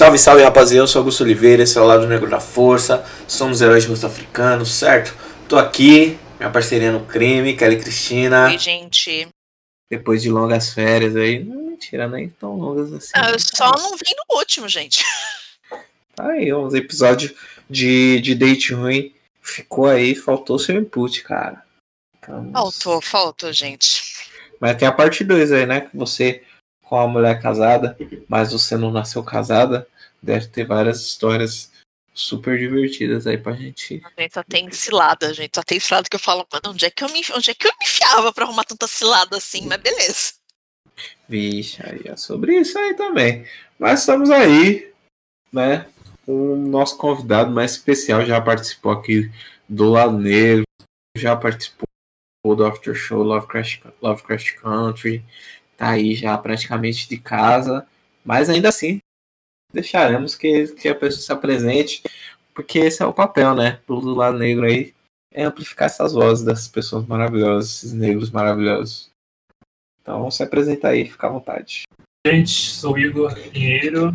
Salve, salve rapaziada, eu sou Augusto Oliveira, esse é o Lado Negro da Força, somos heróis de rosto africano, certo? Tô aqui, minha parceria no crime, Kelly Cristina. Oi, gente. Depois de longas férias aí, não, mentira, nem tão longas assim. Ah, eu só não vim no último, gente. Tá aí, uns episódios de, de date ruim, ficou aí, faltou seu input, cara. Vamos- Faltou, faltou, gente. Mas tem a parte 2 aí, né? Que você com a mulher casada, mas você não nasceu casada, deve ter várias histórias super divertidas aí pra gente. A gente só tem cilada, gente. Só tem cilada que eu falo, mano, onde é que eu me, onde é que eu me enfiava pra arrumar tanta cilada assim? Mas beleza. Vixe, aí é sobre isso aí também. Mas estamos aí, né? O nosso convidado mais especial já participou aqui do Lado Negro, já participou do After Show Lovecraft, Lovecraft Country, tá aí já praticamente de casa, mas ainda assim deixaremos que, que a pessoa se apresente, porque esse é o papel, né? Do Lado Negro aí, é amplificar essas vozes dessas pessoas maravilhosas, esses negros maravilhosos. Então se apresenta aí, fica à vontade. Gente, sou Igor Pinheiro.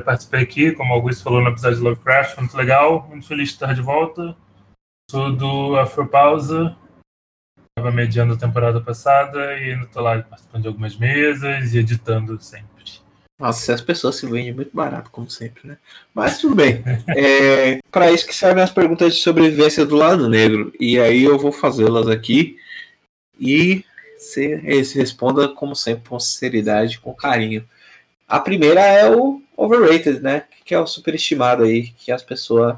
Eu participei aqui, como o Augusto falou no episódio de Lovecraft, muito legal, muito feliz de estar de volta. Sou do Afropausa, estava mediando a temporada passada e estou lá participando de algumas mesas e editando sempre. Nossa, as pessoas se vendem muito barato, como sempre, né? Mas tudo bem. É, para isso que servem as perguntas de sobrevivência do lado negro. E aí eu vou fazê-las aqui. E você responda, como sempre, com sinceridade, com carinho. A primeira é o overrated, né? Que é o superestimado aí, que as pessoas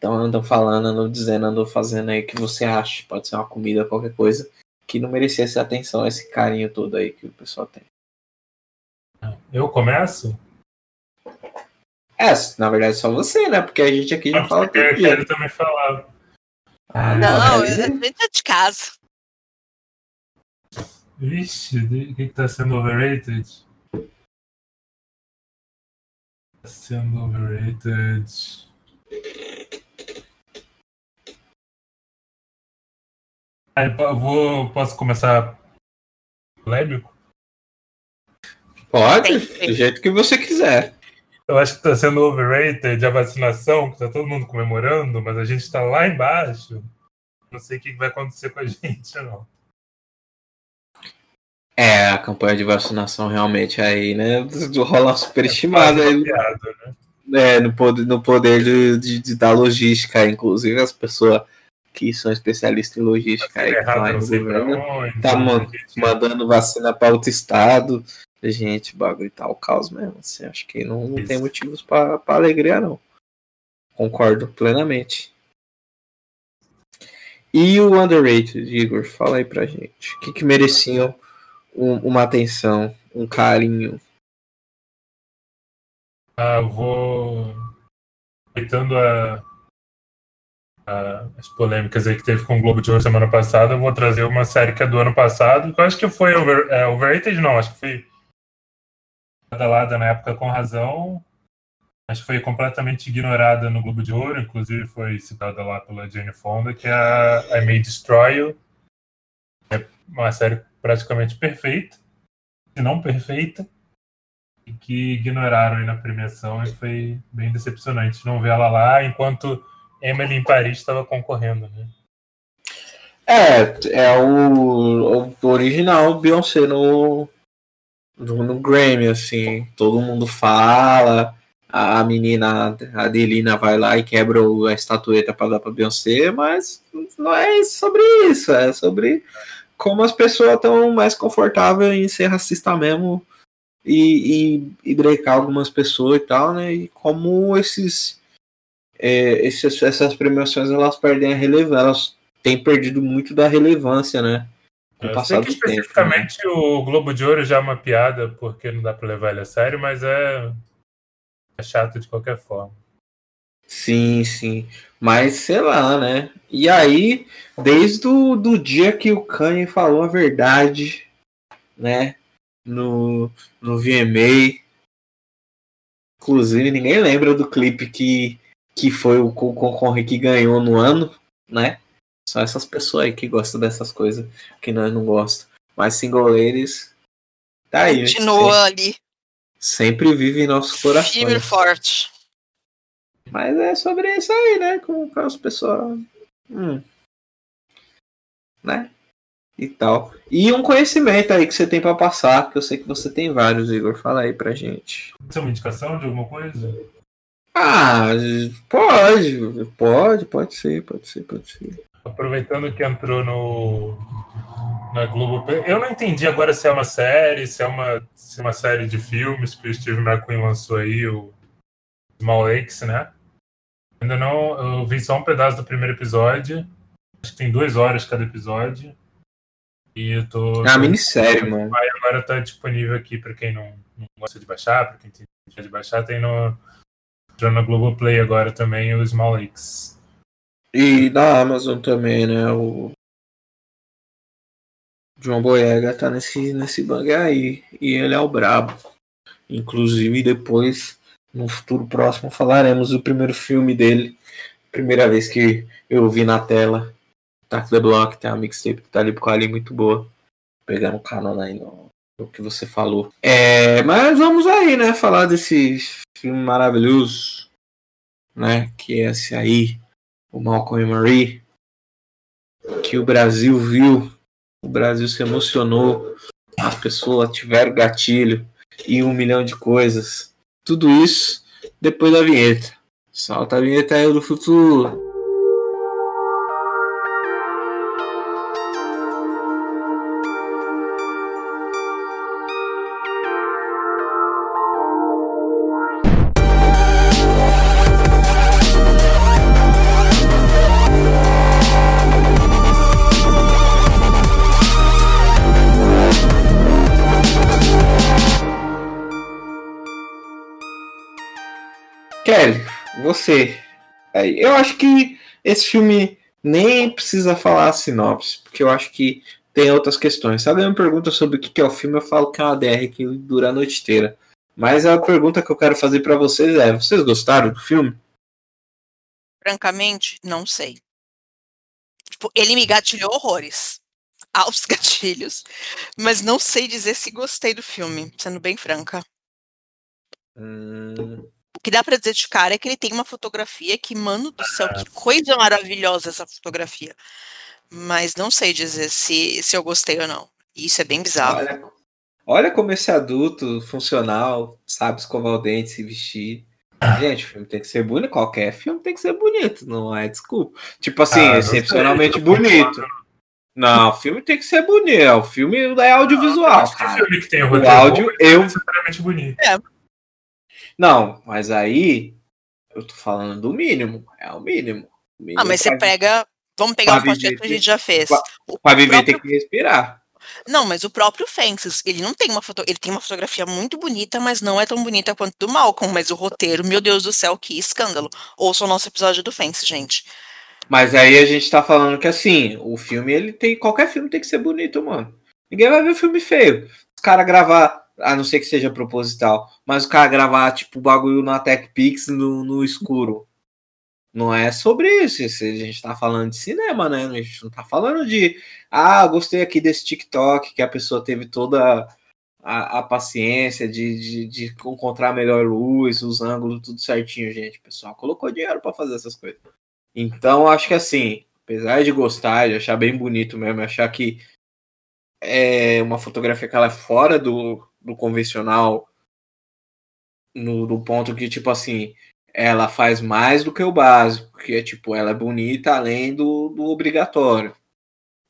tão, andam falando, andam dizendo, andam fazendo aí que você acha. Pode ser uma comida, qualquer coisa, que não merecesse atenção, esse carinho todo aí que o pessoal tem. Eu começo? É, na verdade só você, né? Porque a gente aqui já fala eu todo dia. quero também falar. Ah, Não, mas- a gente é de casa. Vixe, o que está sendo overrated? Tá sendo overrated. Eu vou, posso começar polêmico? Pode, do jeito que você quiser. Eu acho que está sendo overrated a vacinação, que está todo mundo comemorando, mas a gente está lá embaixo. Não sei o que vai acontecer com a gente, não. É, a campanha de vacinação realmente aí, né? Rola superestimada Quase aí né? é, no poder, no poder de, de- de- da logística, inclusive as pessoas que são especialistas em logística aí, que estão aí no governo, tá, gente- mandando vacina para outro estado. Gente, o bagulho tá o caos mesmo. Assim, acho que não, não tem motivos para alegria, não. Concordo plenamente. E o underrated, Igor, fala aí pra gente. O que, que mereciam um- uma atenção, um carinho? Ah, eu vou. Aproveitando a- as polêmicas aí que teve com o Globo de Ouro semana passada, eu vou trazer uma série que é do ano passado, que eu acho que foi over, é, overrated, não, acho que foi badalada na época com razão. Acho que foi completamente ignorada no Globo de Ouro, inclusive foi citada lá pela Jane Fonda, que é a I May Destroy You. É uma série praticamente perfeita, se não perfeita e que ignoraram aí na premiação e foi bem decepcionante não ver ela lá enquanto Emily em Paris estava concorrendo, né? É, é o, o original Beyoncé no, no, no Grammy, assim. Todo mundo fala. A menina, Adelina, vai lá e quebra a estatueta para dar para Beyoncé, mas não é sobre isso. É sobre como as pessoas estão mais confortáveis em ser racista mesmo e, e, e brecar algumas pessoas e tal, né? E como esses, é, esses essas premiações elas perdem a relevância, elas têm perdido muito da relevância, né? Com Eu passar sei que do tempo. né? especificamente o Globo de Ouro já é uma piada, porque não dá para levar ele a sério, mas é, é chato de qualquer forma. Sim, sim. Mas sei lá, né? E aí, desde o do dia que o Kanye falou a verdade, né? No, no VMA. Inclusive, ninguém lembra do clipe que, que foi o co- concorrente que ganhou no ano, né? Só essas pessoas aí que gostam dessas coisas que nós não gostamos. Mas single ladies, tá aí. Continua ali. sempre vive em nossos corações. Firme e forte. Mas é sobre isso aí, né? Com, com as pessoas. Hum. Né? E tal. E um conhecimento aí que você tem pra passar, que eu sei que você tem vários, Igor. Fala aí pra gente. Isso é uma indicação de alguma coisa? Ah, pode, pode, pode ser, pode ser, pode ser. Aproveitando que entrou no na Globo, eu não entendi agora se é uma série, se é uma, se é uma série de filmes que o Steve McQueen lançou aí, o Small Lakes, né? Ainda não, eu vi só um pedaço do primeiro episódio. Acho que tem duas horas cada episódio. E eu tô. É uma minissérie, mano. Agora tá disponível aqui pra quem não, não gosta de baixar, pra quem tem de baixar, tem no. Entrou na Globoplay agora também o Small Lakes. E na Amazon também, né? O João Boyega tá nesse, nesse bang aí. E ele é o brabo. Inclusive, depois, no futuro próximo, falaremos do primeiro filme dele. Primeira vez que eu vi na tela. Tax the Block, tem uma mixtape que tá ali com ali muito boa. Pegando o canon aí no, no que você falou. É, mas vamos aí, né? Falar desse filme maravilhoso. Né? Que é esse aí. O Malcolm e Marie. Que o Brasil viu o Brasil se emocionou, as pessoas tiveram gatilho e um milhão de coisas. Tudo isso depois da vinheta. Solta a vinheta aí do futuro. Kelly, você. Eu acho que esse filme nem precisa falar a sinopse, porque eu acho que tem outras questões. Se alguém me pergunta sobre o que é o filme, eu falo que é uma DR que dura a noite inteira. Mas a pergunta que eu quero fazer para vocês é: vocês gostaram do filme? Francamente, não sei. Tipo, ele me gatilhou horrores. Aos gatilhos. Mas não sei dizer se gostei do filme, sendo bem franca. Hum, que dá pra dizer de cara é que ele tem uma fotografia que, mano do céu, que coisa maravilhosa essa fotografia. Mas não sei dizer se, se eu gostei ou não. Isso é bem bizarro. olha, olha como esse adulto funcional sabe escovar o dente, se vestir. Gente, o filme tem que ser bonito. Qualquer filme tem que ser bonito, não é? Desculpa. Tipo assim, Ah, não excepcionalmente concordo. bonito. Não, o filme tem que ser bonito. O filme é audiovisual, Acho que cara. filme que tem o O áudio, bom, eu. é necessariamente bonito. Não, mas aí eu tô falando do mínimo. É o mínimo. O mínimo Ah, mas você pega. Vamos pegar um podcast que a gente já fez. pra- O Pra viver próprio- tem que respirar. Não, mas o próprio Fences, ele não tem uma foto, ele tem uma fotografia muito bonita, mas não é tão bonita quanto do Malcolm, mas o roteiro, meu Deus do céu, que escândalo. Ouça o nosso episódio do Fences, gente. Mas aí a gente tá falando que assim, o filme, ele tem. Qualquer filme tem que ser bonito, mano. Ninguém vai ver filme feio. Os caras gravar, a não ser que seja proposital, mas o cara gravar, tipo, o bagulho na TechPix no, no escuro. Não é sobre isso. A gente tá falando de cinema, né? A gente não tá falando de. Ah, gostei aqui desse TikTok, que a pessoa teve toda a, a paciência de, de, de encontrar melhor luz, os ângulos, tudo certinho, gente. O pessoal colocou dinheiro pra fazer essas coisas. Então, acho que assim, apesar de gostar, de achar bem bonito mesmo, achar que é uma fotografia que ela é fora do, do convencional, no, do ponto que, tipo assim, ela faz mais do que o básico, porque é tipo, ela é bonita além do, do obrigatório.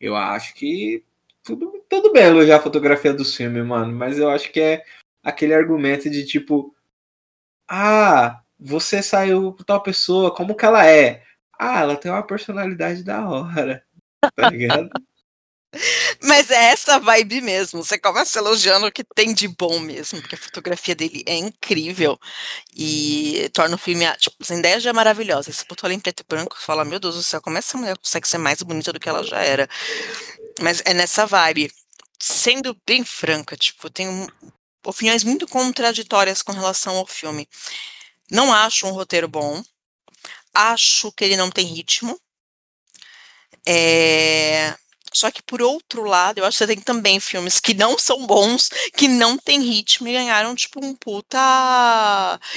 Eu acho que tudo, tudo bem elogiar a fotografia dos filmes, mano, mas eu acho que é aquele argumento de tipo, ah, você saiu com tal pessoa, como que ela é? Ah, ela tem uma personalidade da hora. Tá ligado? Mas é essa vibe mesmo. Você começa elogiando o que tem de bom mesmo, porque a fotografia dele é incrível e torna o filme, ah, tipo, a ideia já é maravilhosa. Você botou ela em preto e branco fala, meu Deus do céu, como essa mulher consegue ser mais bonita do que ela já era? Mas é nessa vibe. Sendo bem franca, tipo, tenho opiniões muito contraditórias com relação ao filme. Não acho um roteiro bom. Acho que ele não tem ritmo. É, Só que, por outro lado, eu acho que você tem também filmes que não são bons, que não tem ritmo e ganharam, tipo, um puta.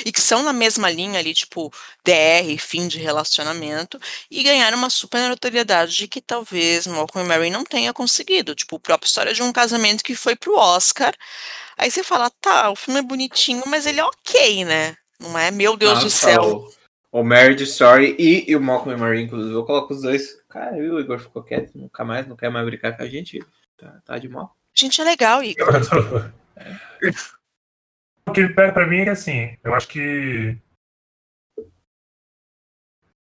E que são na mesma linha ali, tipo, DR, fim de relacionamento, e ganharam uma super notoriedade que talvez Malcolm e Mary não tenha conseguido. Tipo, a própria história de um casamento que foi pro Oscar. Aí você fala, tá, o filme é bonitinho, mas ele é ok, né? Não é, meu Deus Nossa, do céu. O, o Marriage Story e, e o Malcolm e Mary, inclusive, eu coloco os dois Cara, viu, o Igor ficou quieto, nunca mais, não quer mais brincar com a gente. Tá, tá de mal. A gente é legal, Igor. é. O que pega pra mim é que assim, eu acho que.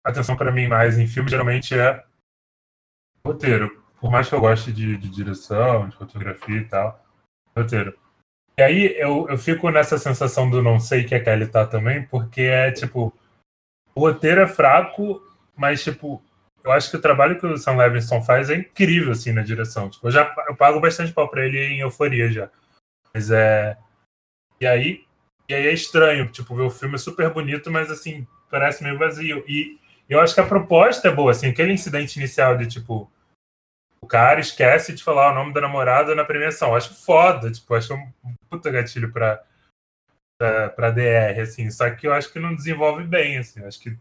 A atenção pra mim mais em filme geralmente é roteiro. Por mais que eu goste de, de direção, de fotografia e tal, roteiro. E aí eu, eu fico nessa sensação do não sei que a Kelly tá também, porque é tipo, o roteiro é fraco, mas tipo, eu acho que o trabalho que o Sam Levinson faz é incrível, assim, na direção. Tipo, eu já eu pago bastante pau pra ele em euforia já. Mas é. E aí. E aí é estranho, tipo, ver o filme é super bonito, mas assim, parece meio vazio. E eu acho que a proposta é boa, assim, aquele incidente inicial de tipo. O cara esquece de falar o nome da namorada na premiação. Eu acho foda, tipo, acho um puta gatilho pra, pra, pra DR, assim. Só que eu acho que não desenvolve bem, assim. Acho que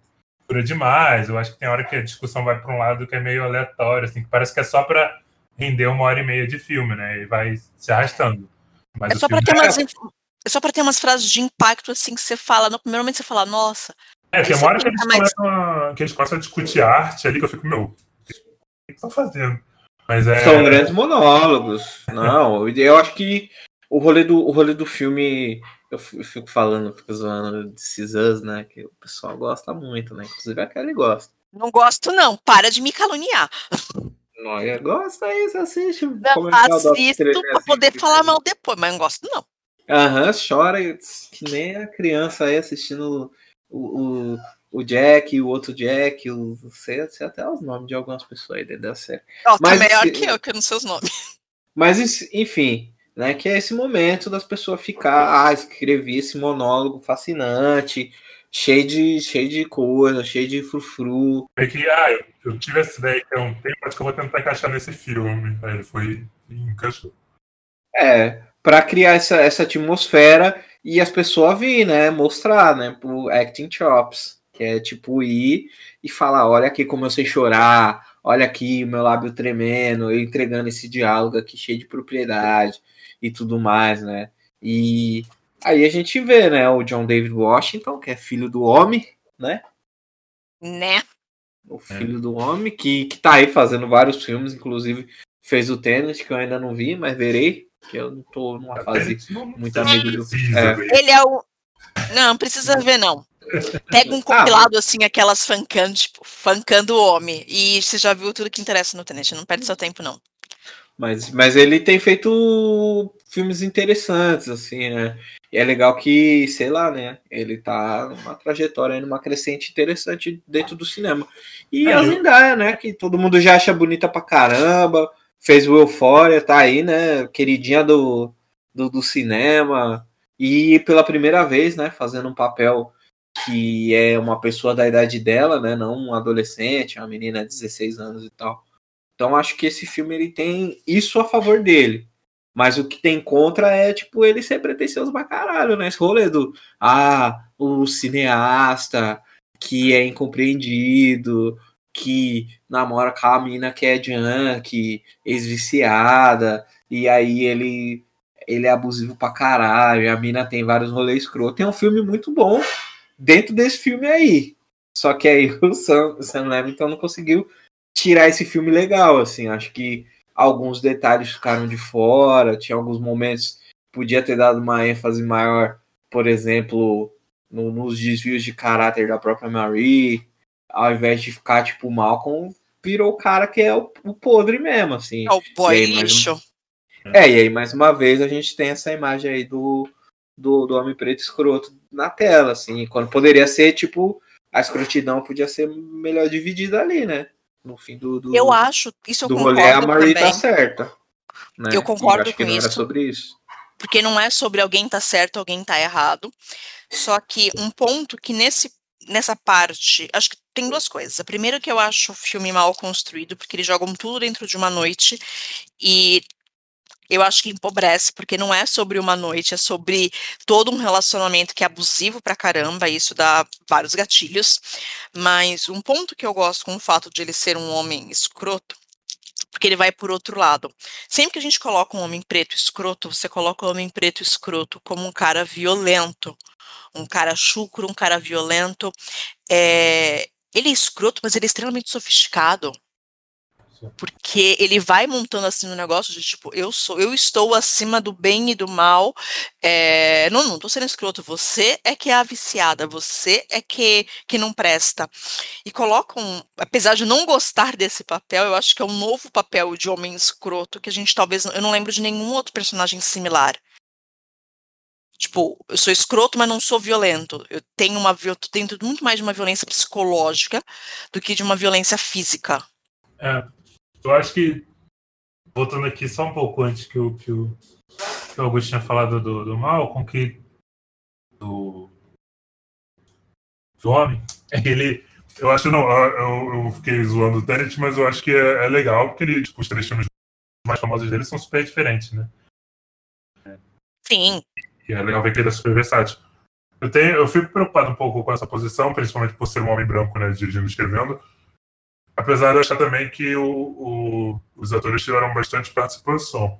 dura demais. Eu acho que tem hora que a discussão vai para um lado que é meio aleatório, assim, que parece que é só para render uma hora e meia de filme, né? E vai se arrastando. Mas é só para ter é... umas é ter umas frases de impacto assim que você fala, no primeiro momento você fala, nossa. É, tem uma hora que eles, mais... começam a, que eles começam a discutir arte ali que eu fico, meu, o que estão fazendo? Mas é... São grandes monólogos. Não, eu acho que o rolê do, o rolê do filme eu fico falando, fico zoando de Cisas, né? Que o pessoal gosta muito, né? Inclusive a Kelly gosta. Não gosto, não. Para de me caluniar. Noia gosta aí, você assiste. Não, assisto pra poder falar mal depois, mas não gosto, não. Aham, chora que nem a criança aí assistindo o, o, o Jack, o outro Jack, o, sei, sei até os nomes de algumas pessoas aí dentro da série. Mas, tá melhor que eu, que eu não sei os nomes. Mas, enfim, né? Que é esse momento das pessoas ficar, ah, escrevi esse monólogo fascinante, cheio de, cheio de coisa, cheio de frufru. É que, ah, eu, eu tive essa ideia que é um tempo, acho que eu vou tentar encaixar nesse filme. Aí ele foi encaixou. É, para criar essa, essa atmosfera e as pessoas vir, né? Mostrar, né? Pro acting chops. Que é tipo ir e falar, olha aqui como eu sei chorar, olha aqui o meu lábio tremendo, eu entregando esse diálogo aqui cheio de propriedade e tudo mais, né? E aí a gente vê, né, o John David Washington, que é filho do homem, né? Né? O filho é. do homem, que, que tá aí fazendo vários filmes, inclusive fez o Tenet, que eu ainda não vi, mas verei, que eu não tô numa fase muito amigo do. É. Ele é o. Não, precisa ver, não. Pega um ah, compilado ah, assim, aquelas fancando, tipo, fancando o homem. E você já viu tudo que interessa no Tenet, não perde seu tempo, não. Mas, mas ele tem feito filmes interessantes, assim, né? E é legal que, sei lá, né? Ele tá numa trajetória, numa crescente interessante dentro do cinema. E é, a Zendaya, né? Que todo mundo já acha bonita pra caramba. Fez o Euphoria, tá aí, né? Queridinha do, do, do cinema. E pela primeira vez, né? Fazendo um papel que é uma pessoa da idade dela, né? Não um adolescente, uma menina de 16 anos e tal. Então acho que esse filme ele tem isso a favor dele. Mas o que tem contra é, tipo, ele ser pretencioso pra caralho, né? Esse rolê do, ah, o cineasta que é incompreendido, que namora com a mina que é junk, ex-viciada, e aí ele, ele é abusivo pra caralho, a mina tem vários rolês escroto. Tem um filme muito bom dentro desse filme aí. Só que aí o Sam, Sam Levinson não conseguiu tirar esse filme legal, assim. Acho que alguns detalhes ficaram de fora, tinha alguns momentos podia ter dado uma ênfase maior, por exemplo, no, nos desvios de caráter da própria Marie, ao invés de ficar tipo Malcolm, virou o cara que é o, o podre mesmo, assim. É o boy lixo. É, e aí mais uma vez a gente tem essa imagem aí do, do, do homem preto escroto na tela, assim, quando poderia ser tipo a escrotidão podia ser melhor dividida ali, né? No fim do, do eu acho isso eu do concordo rolê a Marie tá também. tá certa né? eu concordo eu com isso sobre isso porque não é sobre alguém tá certo alguém tá errado só que um ponto que nesse nessa parte acho que tem duas coisas. A primeira que eu acho o filme mal construído, porque eles jogam tudo dentro de uma noite e eu acho que empobrece, porque não é sobre uma noite, é sobre todo um relacionamento que é abusivo pra caramba, isso dá vários gatilhos. Mas um ponto que eu gosto com o fato de ele ser um homem escroto, porque ele vai por outro lado. Sempre que a gente coloca um homem preto escroto, você coloca o homem preto escroto como um cara violento, um cara chucro, um cara violento. É, ele é escroto, mas ele é extremamente sofisticado. Porque ele vai montando assim no negócio de tipo, eu sou, eu estou acima do bem e do mal. É, não, não tô sendo escroto. Você é que é a viciada, você é que, que não presta. E colocam, apesar de não gostar desse papel, eu acho que é um novo papel de homem escroto que a gente talvez. Eu não lembro de nenhum outro personagem similar. Tipo, eu sou escroto, mas não sou violento. Eu tenho uma eu tenho muito mais de uma violência psicológica do que de uma violência física. É, eu acho que voltando aqui só um pouco antes que o que o, que o Augusto tinha falado do, do mal, com que do, do homem, ele eu acho não, eu, eu fiquei zoando o Tenet, mas eu acho que é, é legal porque ele, tipo, os três filmes mais famosos dele são super diferentes, né? Sim. E é legal ver que ele é super versátil. Eu, tenho, eu fico preocupado um pouco com essa posição, principalmente por ser um homem branco, né, dirigindo e escrevendo. Apesar de achar também que o, o, os atores tiveram bastante participação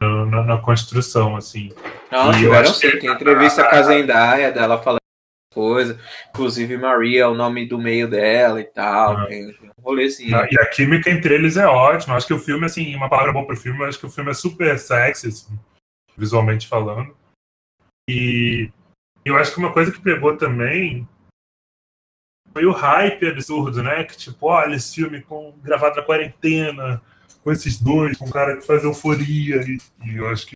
na, na, na construção, assim. Não, e tiveram sim. Que... Tem entrevista com a Zendaya dela falando coisa. Inclusive Maria é o nome do meio dela e tal. Ah. Tem um rolezinho. Ah, e a química entre eles é ótima. Acho que o filme, assim, uma palavra boa pro filme, acho que o filme é super sexy, assim visualmente falando. E eu acho que uma coisa que pegou também foi o hype absurdo, né? Que tipo, olha esse filme com, gravado na quarentena, com esses dois, com um cara que faz euforia. E, e eu acho que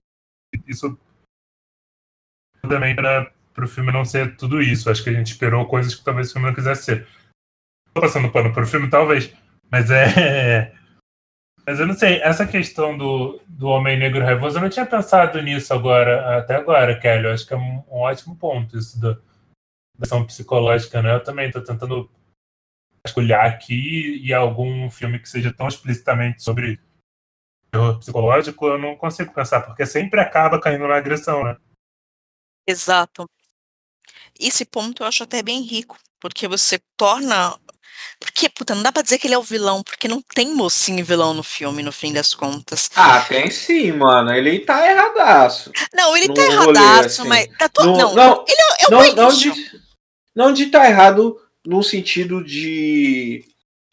isso também para o filme não ser tudo isso. Acho que a gente esperou coisas que talvez o filme não quisesse ser. Tô passando pano para o filme, talvez, mas é mas eu não sei, essa questão do, do homem negro raivoso, eu não tinha pensado nisso agora, até agora, Kelly. Eu acho que é um, um ótimo ponto isso da, ação psicológica, né? Eu também estou tentando escolher aqui e algum filme que seja tão explicitamente sobre terror psicológico, eu não consigo pensar, porque sempre acaba caindo na agressão, né? Exato. Esse ponto eu acho até bem rico, porque você torna porque, puta, não dá pra dizer que ele é o vilão, porque não tem mocinho vilão no filme, no fim das contas. Ah, tem sim, mano. Ele tá erradaço. Não, ele tá erradaço, assim. mas. Tá to... não, não, não, ele é, é não, não, de, não de tá errado no sentido de.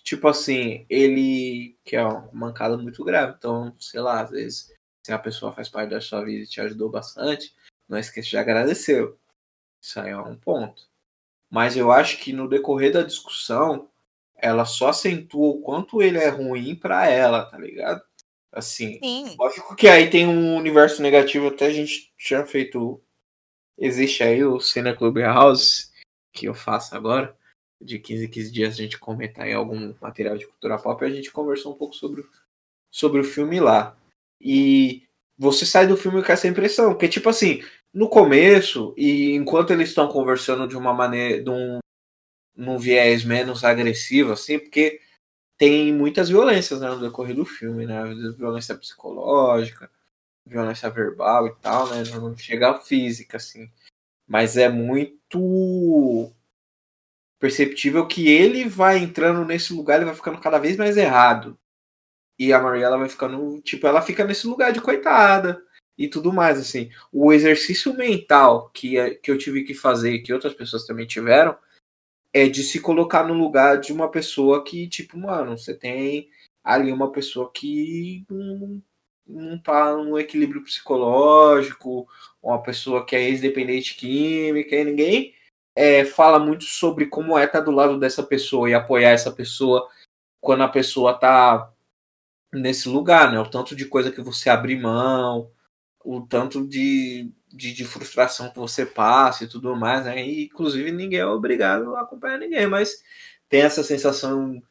Tipo assim, ele. Que é uma mancada muito grave. Então, sei lá, às vezes, se a pessoa faz parte da sua vida e te ajudou bastante, não esqueça de agradecer. Isso aí é um ponto. Mas eu acho que no decorrer da discussão, ela só acentua o quanto ele é ruim para ela, tá ligado? Assim, Sim. lógico que aí tem um universo negativo, até a gente tinha feito. Existe aí o Cena Club House, que eu faço agora. De 15 em 15 dias a gente comenta aí algum material de cultura pop a gente conversou um pouco sobre, sobre o filme lá. E você sai do filme com essa impressão, porque tipo assim, no começo, e enquanto eles estão conversando de uma maneira, de um, num viés menos agressivo, assim, porque tem muitas violências né, no decorrer do filme, né? Violência psicológica, violência verbal e tal, né? Não chega a física, assim. Mas é muito perceptível que ele vai entrando nesse lugar, ele vai ficando cada vez mais errado. E a Maria ela vai ficando, tipo, ela fica nesse lugar de coitada e tudo mais, assim. O exercício mental que, que eu tive que fazer, que outras pessoas também tiveram, é de se colocar no lugar de uma pessoa que, tipo, mano, você tem ali uma pessoa que não tá no equilíbrio psicológico, uma pessoa que é ex-dependente química, e ninguém é, fala muito sobre como é estar tá do lado dessa pessoa e apoiar essa pessoa quando a pessoa tá nesse lugar, né? O tanto de coisa que você abre mão, o tanto de, de, de, frustração que você passa e tudo mais, né? E, inclusive, ninguém é obrigado a acompanhar ninguém, mas tem essa sensação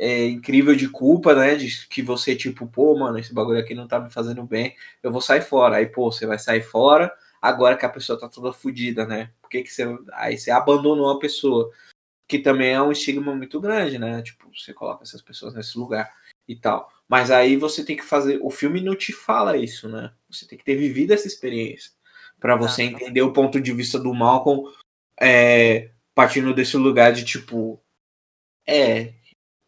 é, incrível de culpa, né? De que você, tipo, pô, mano, esse bagulho aqui não tá me fazendo bem, eu vou sair fora. Aí, pô, você vai sair fora agora que a pessoa tá toda fodida, né? Por que, que você. Aí você abandonou a pessoa. que também é um estigma muito grande, né? Tipo, você coloca essas pessoas nesse lugar e tal. Mas aí você tem que fazer. O filme não te fala isso, né? Você tem que ter vivido essa experiência para você entender o ponto de vista do Malcolm é, partindo desse lugar de tipo. É,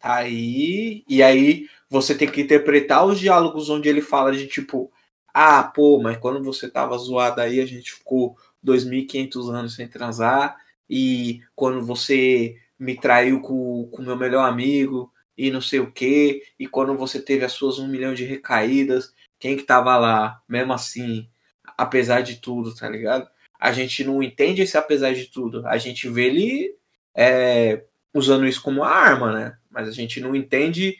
aí. E aí você tem que interpretar os diálogos onde ele fala de tipo. Ah, pô, mas quando você tava zoado aí, a gente ficou 2.500 anos sem transar. E quando você me traiu com o meu melhor amigo e não sei o que. E quando você teve as suas um milhão de recaídas, quem que tava lá? Mesmo assim, apesar de tudo, tá ligado? A gente não entende esse apesar de tudo. A gente vê ele é, usando isso como arma, né? Mas a gente não entende.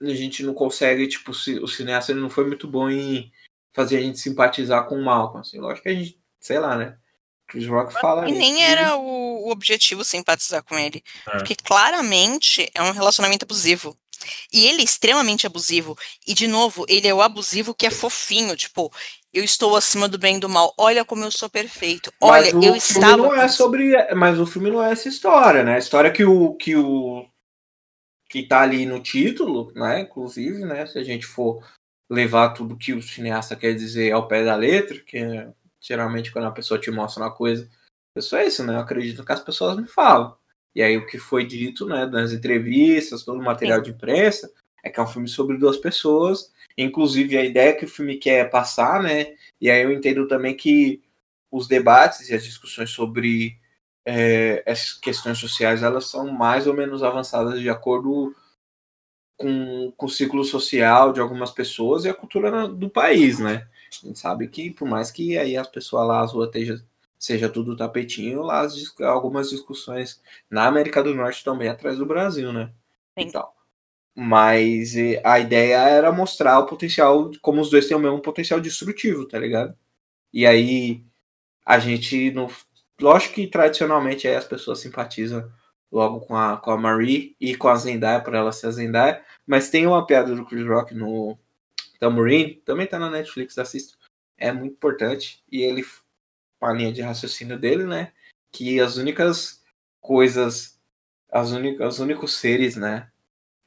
A gente não consegue, tipo, o cineasta não foi muito bom em fazer a gente simpatizar com o Malcolm. Assim, lógico que a gente, sei lá, né? Chris Rock fala. E nem era o, o objetivo simpatizar com ele. É. Porque claramente é um relacionamento abusivo. E ele é extremamente abusivo. E, de novo, ele é o abusivo que é fofinho. Tipo, eu estou acima do bem e do mal. Olha como eu sou perfeito. Olha, eu estava. Não é sobre, mas o filme não é essa história, né? A história que o que o que tá ali no título, né? Inclusive, né? Se a gente for levar tudo que o cineasta quer dizer ao pé da letra, que é Geralmente, quando a pessoa te mostra uma coisa, é isso, né? Eu acredito que as pessoas me falam. E aí, o que foi dito, né, nas entrevistas, todo o material Sim. de imprensa, é que é um filme sobre duas pessoas. Inclusive, a ideia que o filme quer passar, né? E aí eu entendo também que os debates e as discussões sobre é, essas questões sociais, elas são mais ou menos avançadas de acordo com, com o ciclo social de algumas pessoas e a cultura do país, né? A gente sabe que, por mais que aí as pessoas lá, as ruas esteja, seja tudo tapetinho, lá as, algumas discussões na América do Norte também atrás do Brasil, né? Sim. Então, mas a ideia era mostrar o potencial, como os dois têm o mesmo potencial destrutivo, tá ligado? E aí a gente, no, lógico que tradicionalmente aí as pessoas simpatizam logo com a, com a Marie e com a Zendaya, para ela ser a Zendaya, mas tem uma piada do Chris Rock no, Tambourine, também tá na Netflix, assisto. É muito importante. E ele, a linha de raciocínio dele, né? Que as únicas coisas, as únicas, os únicos seres, né?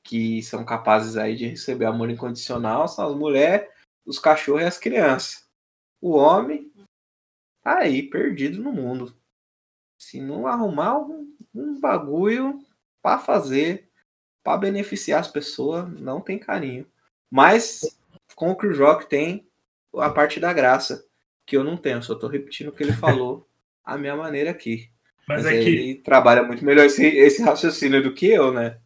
Que são capazes aí de receber amor incondicional são as mulheres, os cachorros e as crianças. O homem tá aí, perdido no mundo. Se não arrumar um, um bagulho para fazer, para beneficiar as pessoas, não tem carinho. Mas com o Rock tem a parte da graça, que eu não tenho, só tô repetindo o que ele falou a minha maneira aqui. Mas, Mas é ele que... trabalha muito melhor esse, esse raciocínio do que eu, né?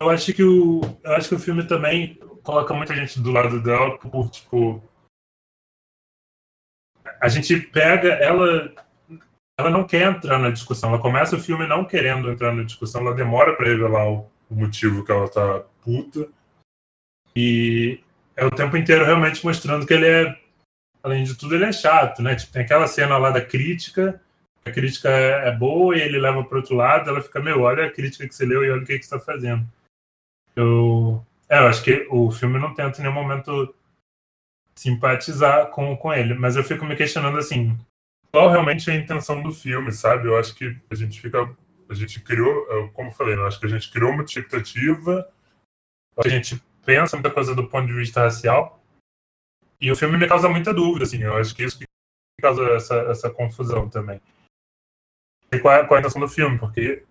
Eu acho que o, eu acho que o filme também coloca muita gente do lado dela por, tipo. A gente pega ela. Ela não quer entrar na discussão. Ela começa o filme não querendo entrar na discussão. Ela demora para revelar o, o motivo que ela tá puta. E é o tempo inteiro realmente mostrando que ele é, além de tudo, ele é chato, né? Tipo, tem aquela cena lá da crítica, a crítica é, é boa e ele leva para outro lado, ela fica, meu, olha a crítica que você leu e olha o que, que você está fazendo. Eu, é, eu acho que o filme não tenta em nenhum momento simpatizar com, com ele, mas eu fico me questionando assim, qual realmente é a intenção do filme, sabe? Eu acho que a gente fica, a gente criou, como eu falei, eu acho que a gente criou uma expectativa, a gente pensa muita coisa do ponto de vista racial. E o filme me causa muita dúvida, assim. Eu acho que isso que causa essa, essa confusão também. E qual é, qual é a intenção do filme? Porque.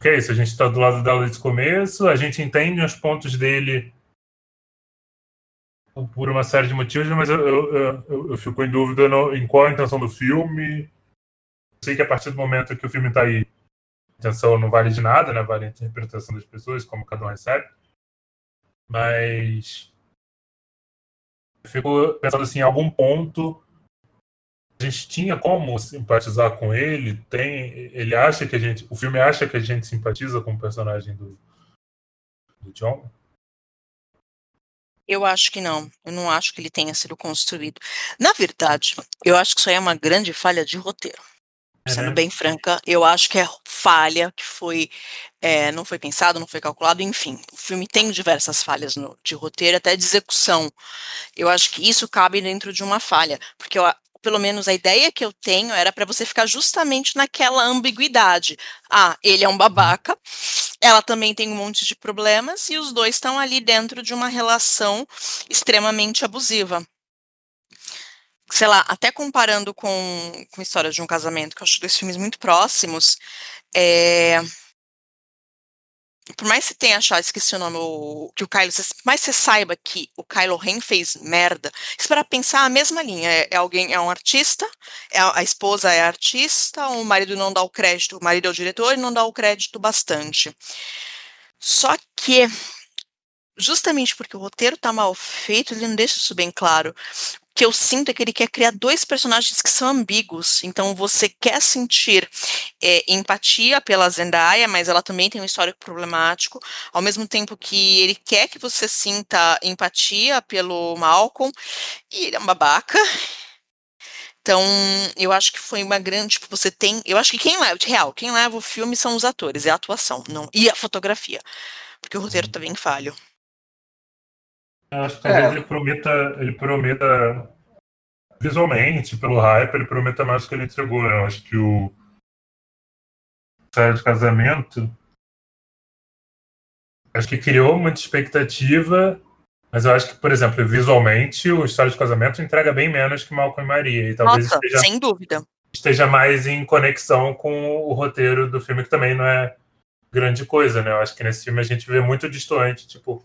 Que é isso, a gente está do lado dela desde o começo, a gente entende os pontos dele por uma série de motivos, mas eu, eu, eu, eu fico em dúvida no, em qual a intenção do filme. sei que a partir do momento que o filme está aí, a intenção não vale de nada, né? Vale a interpretação das pessoas, como cada um recebe. Mas fico pensando assim, em algum ponto a gente tinha como simpatizar com ele, tem, ele acha que a gente, o filme acha que a gente simpatiza com o personagem do, do John? Eu acho que não. Eu não acho que ele tenha sido construído. Na verdade, eu acho que isso aí é uma grande falha de roteiro. Sendo bem franca, eu acho que é falha que foi é, não foi pensado, não foi calculado, enfim. O filme tem diversas falhas no, de roteiro, até de execução. Eu acho que isso cabe dentro de uma falha, porque eu, pelo menos a ideia que eu tenho era para você ficar justamente naquela ambiguidade. Ah, ele é um babaca, ela também tem um monte de problemas e os dois estão ali dentro de uma relação extremamente abusiva. Sei lá, até comparando com, com a história de um casamento, que eu acho dois filmes muito próximos, é, por mais que você tenha achado, esqueci o nome, o, que o Kylo, mais você saiba que o Kylo Ren fez merda, isso para pensar a mesma linha, é, é, alguém, é um artista, é a, esposa é artista, o marido não dá o crédito, o marido é o diretor e não dá o crédito bastante. Só que, justamente porque o roteiro tá mal feito, ele não deixa isso bem claro que eu sinto é que ele quer criar dois personagens que são ambíguos. Então você quer sentir é, empatia pela Zendaya, mas ela também tem um histórico problemático, ao mesmo tempo que ele quer que você sinta empatia pelo Malcolm, e ele é um babaca. Então, eu acho que foi uma grande. Tipo, você tem. Eu acho que quem leva, de real, quem leva o filme são os atores, é a atuação, não e a fotografia. Porque o roteiro tá bem falho. Eu acho que talvez é. ele prometa, ele prometa visualmente, pelo hype, ele prometa mais do que ele entregou. Né? Eu acho que o série de casamento acho que criou muita expectativa, mas eu acho que, por exemplo, visualmente, o História de Casamento entrega bem menos que Malcolm e Maria. E talvez Nossa, esteja, sem dúvida. esteja mais em conexão com o roteiro do filme, que também não é grande coisa, né? Eu acho que nesse filme a gente vê muito distante, tipo,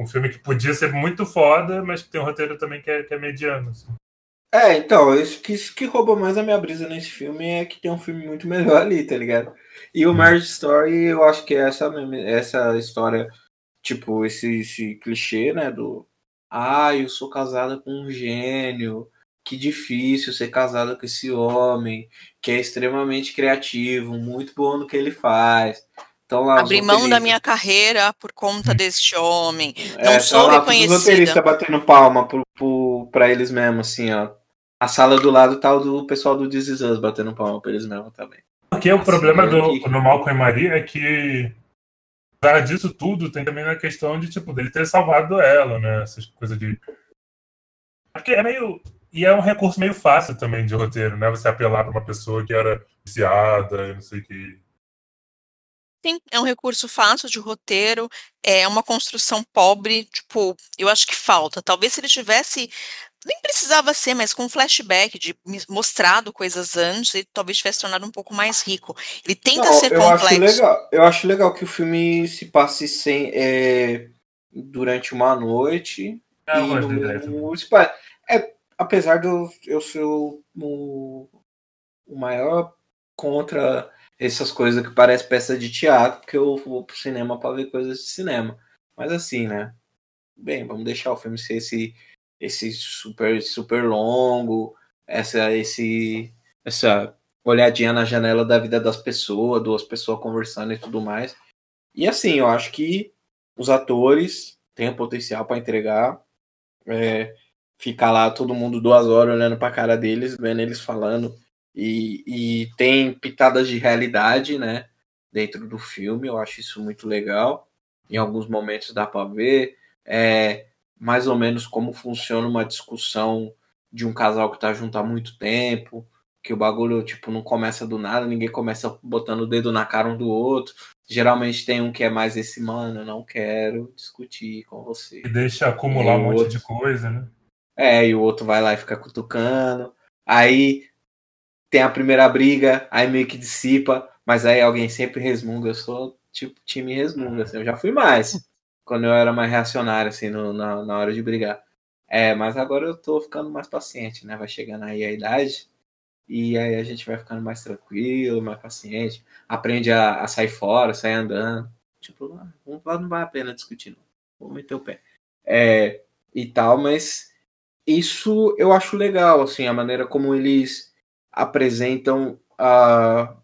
um filme que podia ser muito foda, mas que tem um roteiro também que é, que é mediano. Assim. É, então, isso que, isso que rouba mais a minha brisa nesse filme é que tem um filme muito melhor ali, tá ligado? E o hum. Marriage Story, eu acho que é essa, essa história, tipo, esse, esse clichê, né, do ah, eu sou casada com um gênio, que difícil ser casada com esse homem, que é extremamente criativo, muito bom no que ele faz. Então, lá, Abri mão da minha carreira por conta deste homem. É, Não é, sou tá lá, reconhecida. Os roteiristas batendo palma pro, pro, pra eles mesmos, assim, ó. A sala do lado tá o do pessoal do This Is Us batendo palma pra eles mesmos também. Porque o problema do, no Malcolm e Maria é que, apesar disso tudo, tem também a questão de, tipo, dele ter salvado ela, né? Essas coisas de. Porque é meio. E é um recurso meio fácil também de roteiro, né? Você apelar pra uma pessoa que era viciada e não sei o que. Sim, é um recurso fácil de roteiro, é uma construção pobre, tipo, eu acho que falta. Talvez se ele tivesse, nem precisava ser, mas com flashback de mostrado coisas antes, ele talvez tivesse tornado um pouco mais rico. Ele tenta Não, ser eu complexo. Acho legal, eu acho legal que o filme se passe sem, é, durante uma noite. É, e no, no, é, apesar de eu ser o, o, o maior contra essas coisas que parecem peça de teatro, porque eu vou pro cinema para ver coisas de cinema. Mas assim, né? Bem, vamos deixar o filme ser esse, esse super, super longo, essa, esse, essa olhadinha na janela da vida das pessoas, duas pessoas conversando e tudo mais. E assim, eu acho que os atores têm o potencial para entregar. É, ficar lá todo mundo duas horas olhando para a cara deles, vendo eles falando e, e tem pitadas de realidade, né? Dentro do filme, eu acho isso muito legal. Em alguns momentos dá para ver é, mais ou menos como funciona uma discussão de um casal que tá junto há muito tempo, que o bagulho tipo não começa do nada, ninguém começa botando o dedo na cara um do outro. Geralmente tem um que é mais esse mano, eu não quero discutir com você. E deixa acumular e um monte outro... de coisa, né? É, e o outro vai lá e fica cutucando. Aí tem a primeira briga, aí meio que dissipa, mas aí alguém sempre resmunga. Eu sou tipo time resmunga, assim, eu já fui mais quando eu era mais reacionário, assim, no, na, na hora de brigar. É, mas agora eu tô ficando mais paciente, né? Vai chegando aí a idade e aí a gente vai ficando mais tranquilo, mais paciente, aprende a, a sair fora, sair andando. Tipo, não, não vale a pena discutir, não. Vou meter o pé. É, e tal, mas isso eu acho legal, assim, a maneira como eles apresentam a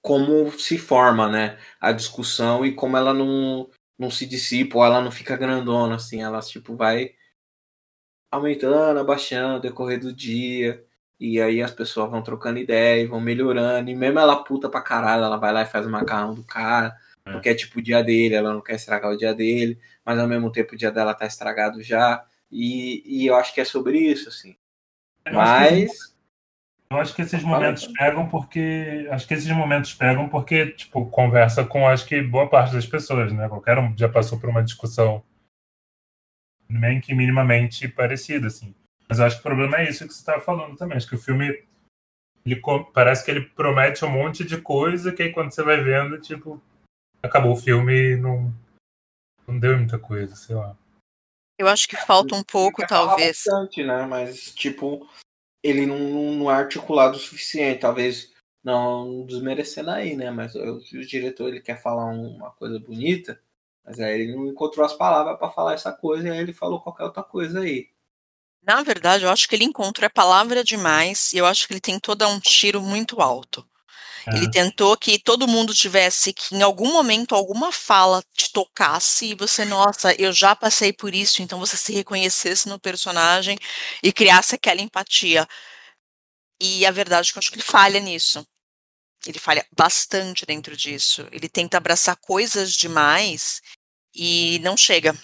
como se forma, né, a discussão e como ela não, não se dissipa, ou ela não fica grandona, assim, ela, tipo, vai aumentando, abaixando, decorrer do dia, e aí as pessoas vão trocando ideia e vão melhorando, e mesmo ela puta pra caralho, ela vai lá e faz o macarrão do cara, é. porque é tipo o dia dele, ela não quer estragar o dia dele, mas ao mesmo tempo o dia dela tá estragado já, e, e eu acho que é sobre isso, assim. Mas. Eu acho que esses momentos pegam porque. Acho que esses momentos pegam porque, tipo, conversa com acho que boa parte das pessoas, né? Qualquer um já passou por uma discussão nem que minimamente parecida, assim. Mas acho que o problema é isso que você estava falando também. Acho que o filme ele parece que ele promete um monte de coisa que aí quando você vai vendo, tipo, acabou o filme e não, não deu muita coisa, sei lá. Eu acho que falta um pouco, talvez. Bastante, né? Mas, tipo, ele não, não é articulado o suficiente. Talvez não desmerecendo aí, né? Mas o, o diretor ele quer falar uma coisa bonita, mas aí ele não encontrou as palavras para falar essa coisa e aí ele falou qualquer outra coisa aí. Na verdade, eu acho que ele encontrou a palavra demais e eu acho que ele tentou dar um tiro muito alto. É. Ele tentou que todo mundo tivesse que em algum momento alguma fala te tocasse e você, nossa, eu já passei por isso, então você se reconhecesse no personagem e criasse aquela empatia. E a verdade é que eu acho que ele falha nisso. Ele falha bastante dentro disso. Ele tenta abraçar coisas demais e não chega.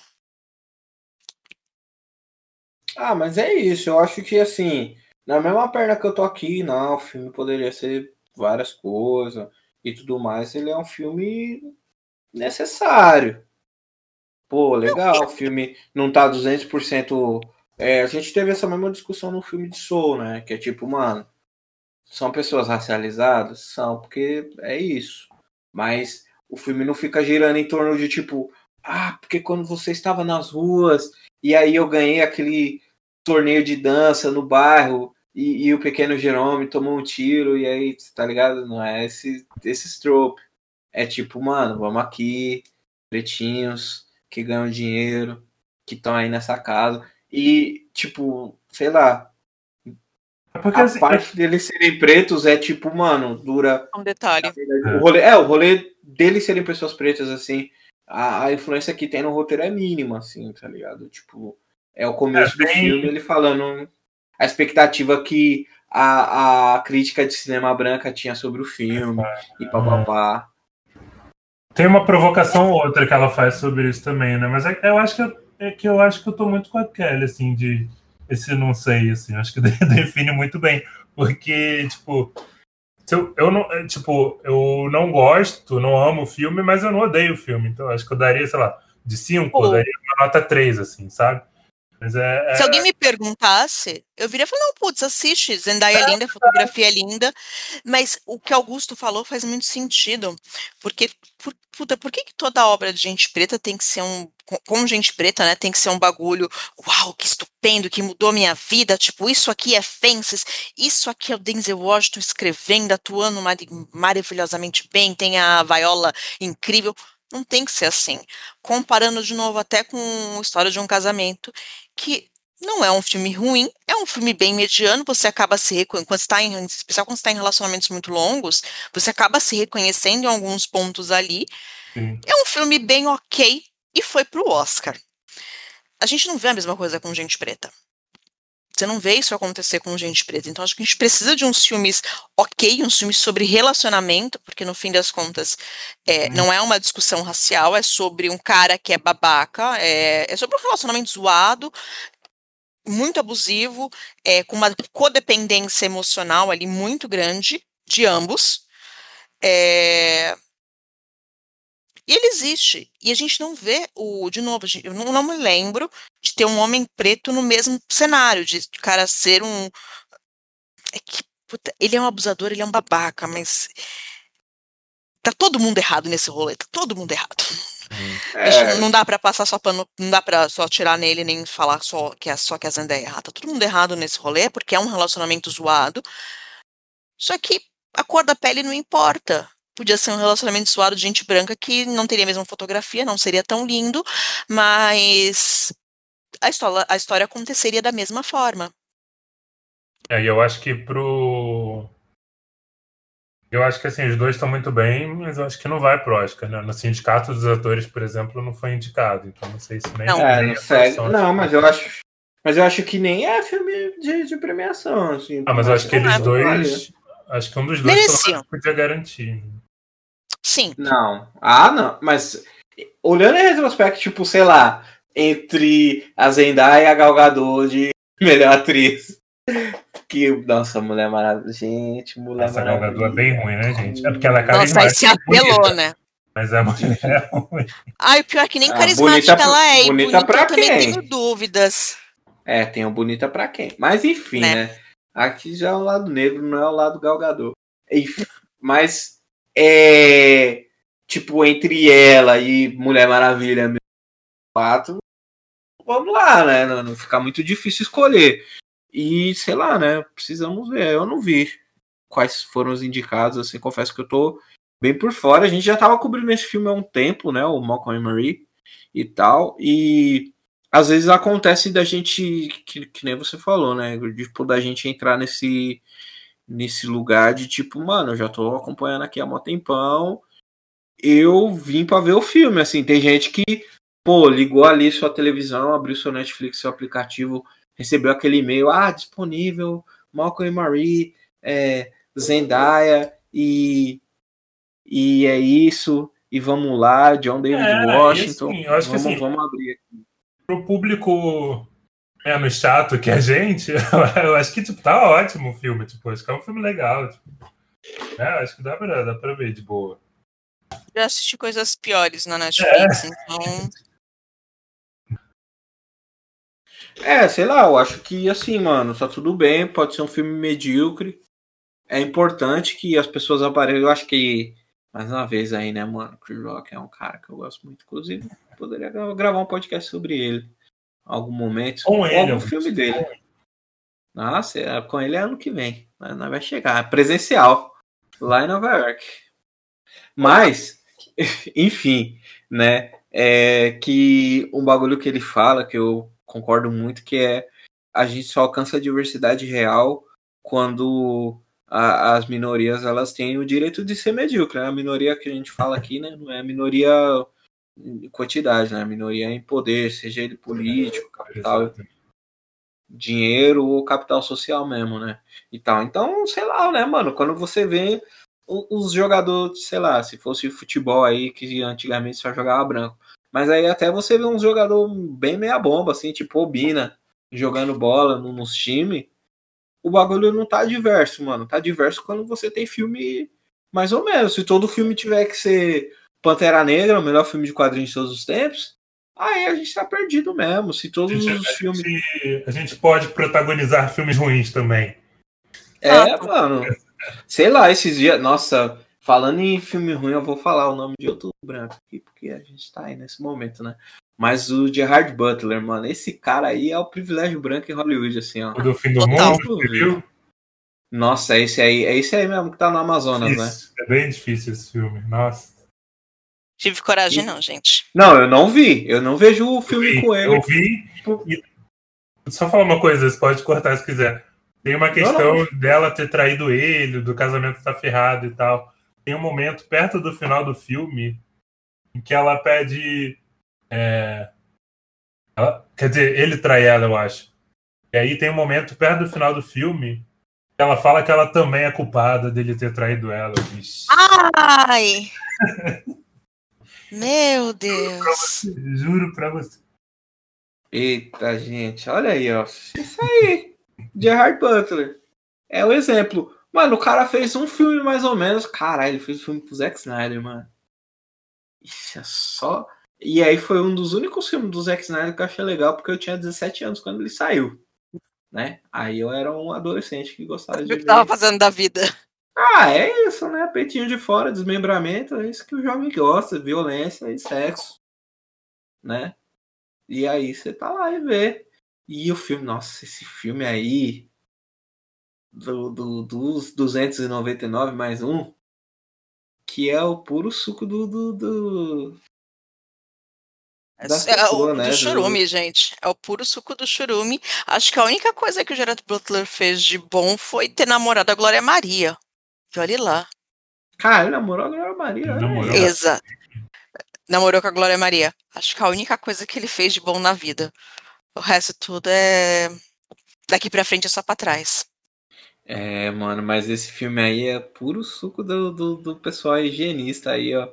Ah, mas é isso. Eu acho que assim, na mesma perna que eu tô aqui, não, o filme poderia ser várias coisas e tudo mais. Ele é um filme necessário. Pô, legal, o filme não tá 200%. É, a gente teve essa mesma discussão no filme de Soul, né? Que é tipo, mano, são pessoas racializadas? São, porque é isso. Mas o filme não fica girando em torno de tipo, ah, porque quando você estava nas ruas e aí eu ganhei aquele torneio de dança no bairro e, e o pequeno Jerome tomou um tiro e aí, tá ligado? Não é esse, esse trope. É tipo, mano, vamos aqui, pretinhos, que ganham dinheiro, que estão aí nessa casa. E, tipo, sei lá. É porque, a assim, parte é... deles serem pretos é tipo, mano, dura. Um detalhe. O rolê, é, o rolê deles serem pessoas pretas, assim, a, a influência que tem no roteiro é mínima, assim, tá ligado? Tipo, é o começo é, do filme ele falando a expectativa que a, a crítica de cinema branca tinha sobre o filme e papapá. Tem uma provocação ou outra que ela faz sobre isso também, né? Mas é, eu acho que eu, é que eu acho que eu tô muito com a Kelly, assim, de esse não sei, assim, acho que define muito bem. Porque, tipo, eu, eu não, é, tipo, eu não gosto, não amo o filme, mas eu não odeio o filme. Então, acho que eu daria, sei lá, de 5, eu daria uma nota 3, assim, sabe? Mas é, é... Se alguém me perguntasse, eu viria falar, não, putz, assiste, Zendaya é linda, a fotografia é linda, mas o que Augusto falou faz muito sentido, porque, por, puta, por que, que toda obra de gente preta tem que ser um, como gente preta, né, tem que ser um bagulho, uau, que estupendo, que mudou minha vida, tipo, isso aqui é Fences, isso aqui é o Denzel Washington escrevendo, atuando mar maravilhosamente bem, tem a Viola incrível, não tem que ser assim. Comparando de novo até com a História de um Casamento, que não é um filme ruim, é um filme bem mediano, você acaba se quando está em, especial quando está em relacionamentos muito longos, você acaba se reconhecendo em alguns pontos ali. Sim. É um filme bem ok e foi pro Oscar. A gente não vê a mesma coisa com gente preta. Você não vê isso acontecer com gente preta. Então, acho que a gente precisa de uns filmes ok, uns filmes sobre relacionamento, porque no fim das contas é, uhum. não é uma discussão racial, é sobre um cara que é babaca, é, é sobre um relacionamento zoado, muito abusivo, é, com uma codependência emocional ali muito grande de ambos. É, e ele existe. E a gente não vê o. De novo, eu não, não me lembro de ter um homem preto no mesmo cenário, de o cara ser um. É que, puta, ele é um abusador, ele é um babaca, mas. Tá todo mundo errado nesse rolê, tá todo mundo errado. É. Não dá para passar só pano, não dá para só tirar nele nem falar só que é só que a Zenda é errada. Tá todo mundo errado nesse rolê porque é um relacionamento zoado. Só que a cor da pele não importa podia ser um relacionamento suado de gente branca que não teria a mesma fotografia, não seria tão lindo, mas a história, a história aconteceria da mesma forma. É, e eu acho que pro. Eu acho que assim, os dois estão muito bem, mas eu acho que não vai pro Oscar, né? No Sindicato dos Atores, por exemplo, não foi indicado, então não sei se nem. Não, é, não, segue. não mas eu acho. Mas eu acho que nem é filme de, de premiação, assim. Ah, mas eu acho que eles dois. Acho que um dos dois podia garantir. Sim. Não. Ah, não. Mas olhando em retrospecto, tipo, sei lá, entre a Zendaya e a Gal Gadot de melhor atriz. que, nossa, Mulher Maravilha. Gente, Mulher Essa Maravilha. Galgador é bem ruim, né, gente? É porque ela é Nossa, aí carismática. se e bonita, apelou, né? Mas a mulher é ruim. Ai, o pior é que nem Ah, carismática bonita- ela é. Bonita bonita pra eu também quem? tenho dúvidas. É, tem o bonita pra quem. Mas enfim, Né? né? Aqui já é o lado negro, não é o lado galgador. Enfim, mas é tipo entre ela e Mulher Maravilha 4, vamos lá, né? Não, não fica muito difícil escolher. E sei lá, né? Precisamos ver. Eu não vi quais foram os indicados, assim, confesso que eu tô bem por fora. A gente já tava cobrindo esse filme há um tempo, né? O Malcolm e Marie e tal. E às vezes acontece da gente, que, que nem você falou, né? Tipo, da gente entrar nesse, nesse lugar de tipo, mano, eu já tô acompanhando aqui há mó tempão. Eu vim pra ver o filme, assim. Tem gente que, pô, ligou ali sua televisão, abriu seu Netflix, seu aplicativo, recebeu aquele e-mail, ah, disponível, Malcolm e Marie, é, Zendaya, e, e é isso, e vamos lá, John David É, Washington. assim, vamos, assim, vamos abrir Pro público menos chato que a gente, eu acho que tipo, tá ótimo o filme. Tipo, acho que é um filme legal. Tipo. É, acho que dá pra, dá pra ver de boa. Já assisti coisas piores na Netflix, É. então. É, sei lá, eu acho que assim, mano, tá tudo bem, pode ser um filme medíocre. É importante que as pessoas apareçam. Eu acho que, mais uma vez aí, né, mano, Chris Rock é um cara que eu gosto muito. Inclusive, poderia gra- gravar um podcast sobre ele. Algum momento. Com ele, algum filme dele. Nossa, é, com ele é ano que vem. Não vai chegar. É presencial. Lá em Nova York. Mas, enfim, né? É que um bagulho que ele fala, que eu concordo muito, que é a gente só alcança a diversidade real quando a- as minorias elas têm o direito de ser medíocre. né? A minoria que a gente fala aqui, né? Não é minoria em quantidade, né? Minoria em poder, seja ele político, capital, dinheiro ou capital social mesmo, né? E tal. Então, sei lá, né, mano? Quando você vê os jogadores, sei lá, se fosse futebol aí, que antigamente só jogava branco. Mas aí até você vê um jogador bem meia bomba, assim, tipo Obina, jogando bola no- nos times. O bagulho não tá diverso, mano. Tá diverso quando você tem filme mais ou menos. Se todo filme tiver que ser Pantera Negra, o melhor filme de quadrinhos de todos os tempos, aí a gente tá perdido mesmo. Se A todos gente, os a filmes. gente- a gente pode protagonizar filmes ruins também. É, mano. Sei lá, esses dias. Nossa, falando em filme ruim, eu vou falar o nome de outro branco aqui, porque a gente tá aí nesse momento, né? Mas o Gerard Butler, mano, esse cara aí é o privilégio branco em Hollywood, assim, ó. O do fim do Total. mundo, viu? Nossa, é esse aí, é esse aí mesmo que tá no Amazonas, né? Isso, É bem difícil esse filme. Nossa. Tive coragem, não, gente. Não, eu não vi. Eu não vejo o filme Eu com vi, ele. Eu vi. e- Só falar uma coisa, você pode cortar se quiser. Tem uma questão dela ter traído ele, do casamento estar ferrado e tal. Tem um momento perto do final do filme em que ela pede. é, ela- quer dizer, ele trai ela, eu acho. E aí tem um momento perto do final do filme que ela fala que ela também é culpada dele ter traído ela. Vixe. Ai! Meu Deus. Juro pra você. Eita, gente, olha aí, ó. Isso aí. Gerard Butler. É o exemplo. Mano, o cara fez um filme mais ou menos. Caralho, ele fez um filme pro Zack Snyder, mano. Isso é só. E aí foi um dos únicos filmes do Zack Snyder que eu achei legal, porque eu tinha 17 anos quando ele saiu. Né? Aí eu era um adolescente que gostava O de que ver. eu tava fazendo da vida? Ah, é isso, né? Peitinho de fora, desmembramento, é isso que o jovem gosta, violência e sexo, né? E aí você tá lá e vê. E o filme, nossa, esse filme aí, do, do, dos 299 mais um, que é o puro suco do. do, do- das É o pessoas, né? do Do- churume, gente. É o puro suco do churume. Acho que a única coisa que o Gerard Butler fez de bom foi ter namorado a Glória Maria. E olha lá. Cara, ele namorou a Glória Maria, né? Namorou. Exa. Namorou com a Glória Maria. Acho que a única coisa que ele fez de bom na vida. O resto tudo é. Daqui pra frente é só pra trás. É, mano, mas esse filme aí é puro suco do, do, do pessoal higienista aí, ó.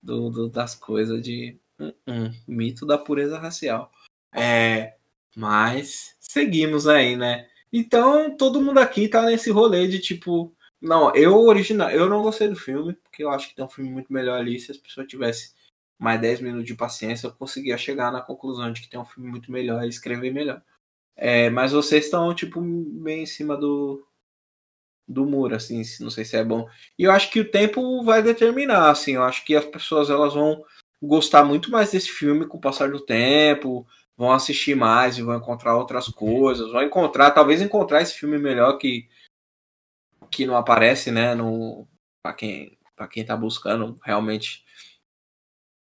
Do, do- das coisas de. hum, hum, mito da pureza racial. É, mas seguimos aí, né? Então, todo mundo aqui tá nesse rolê de tipo, não, eu original, eu não gostei do filme, porque eu acho que tem um filme muito melhor ali. Se as pessoas tivessem mais 10 minutos de paciência, eu conseguia chegar na conclusão de que tem um filme muito melhor e escrever melhor. É, mas vocês estão, tipo, bem em cima do, do muro, assim, não sei se é bom. E eu acho que o tempo vai determinar, assim, eu acho que as pessoas elas vão gostar muito mais desse filme com o passar do tempo, vão assistir mais e vão encontrar outras coisas, vão encontrar, talvez encontrar esse filme melhor que que não aparece, né, no para quem para quem tá buscando realmente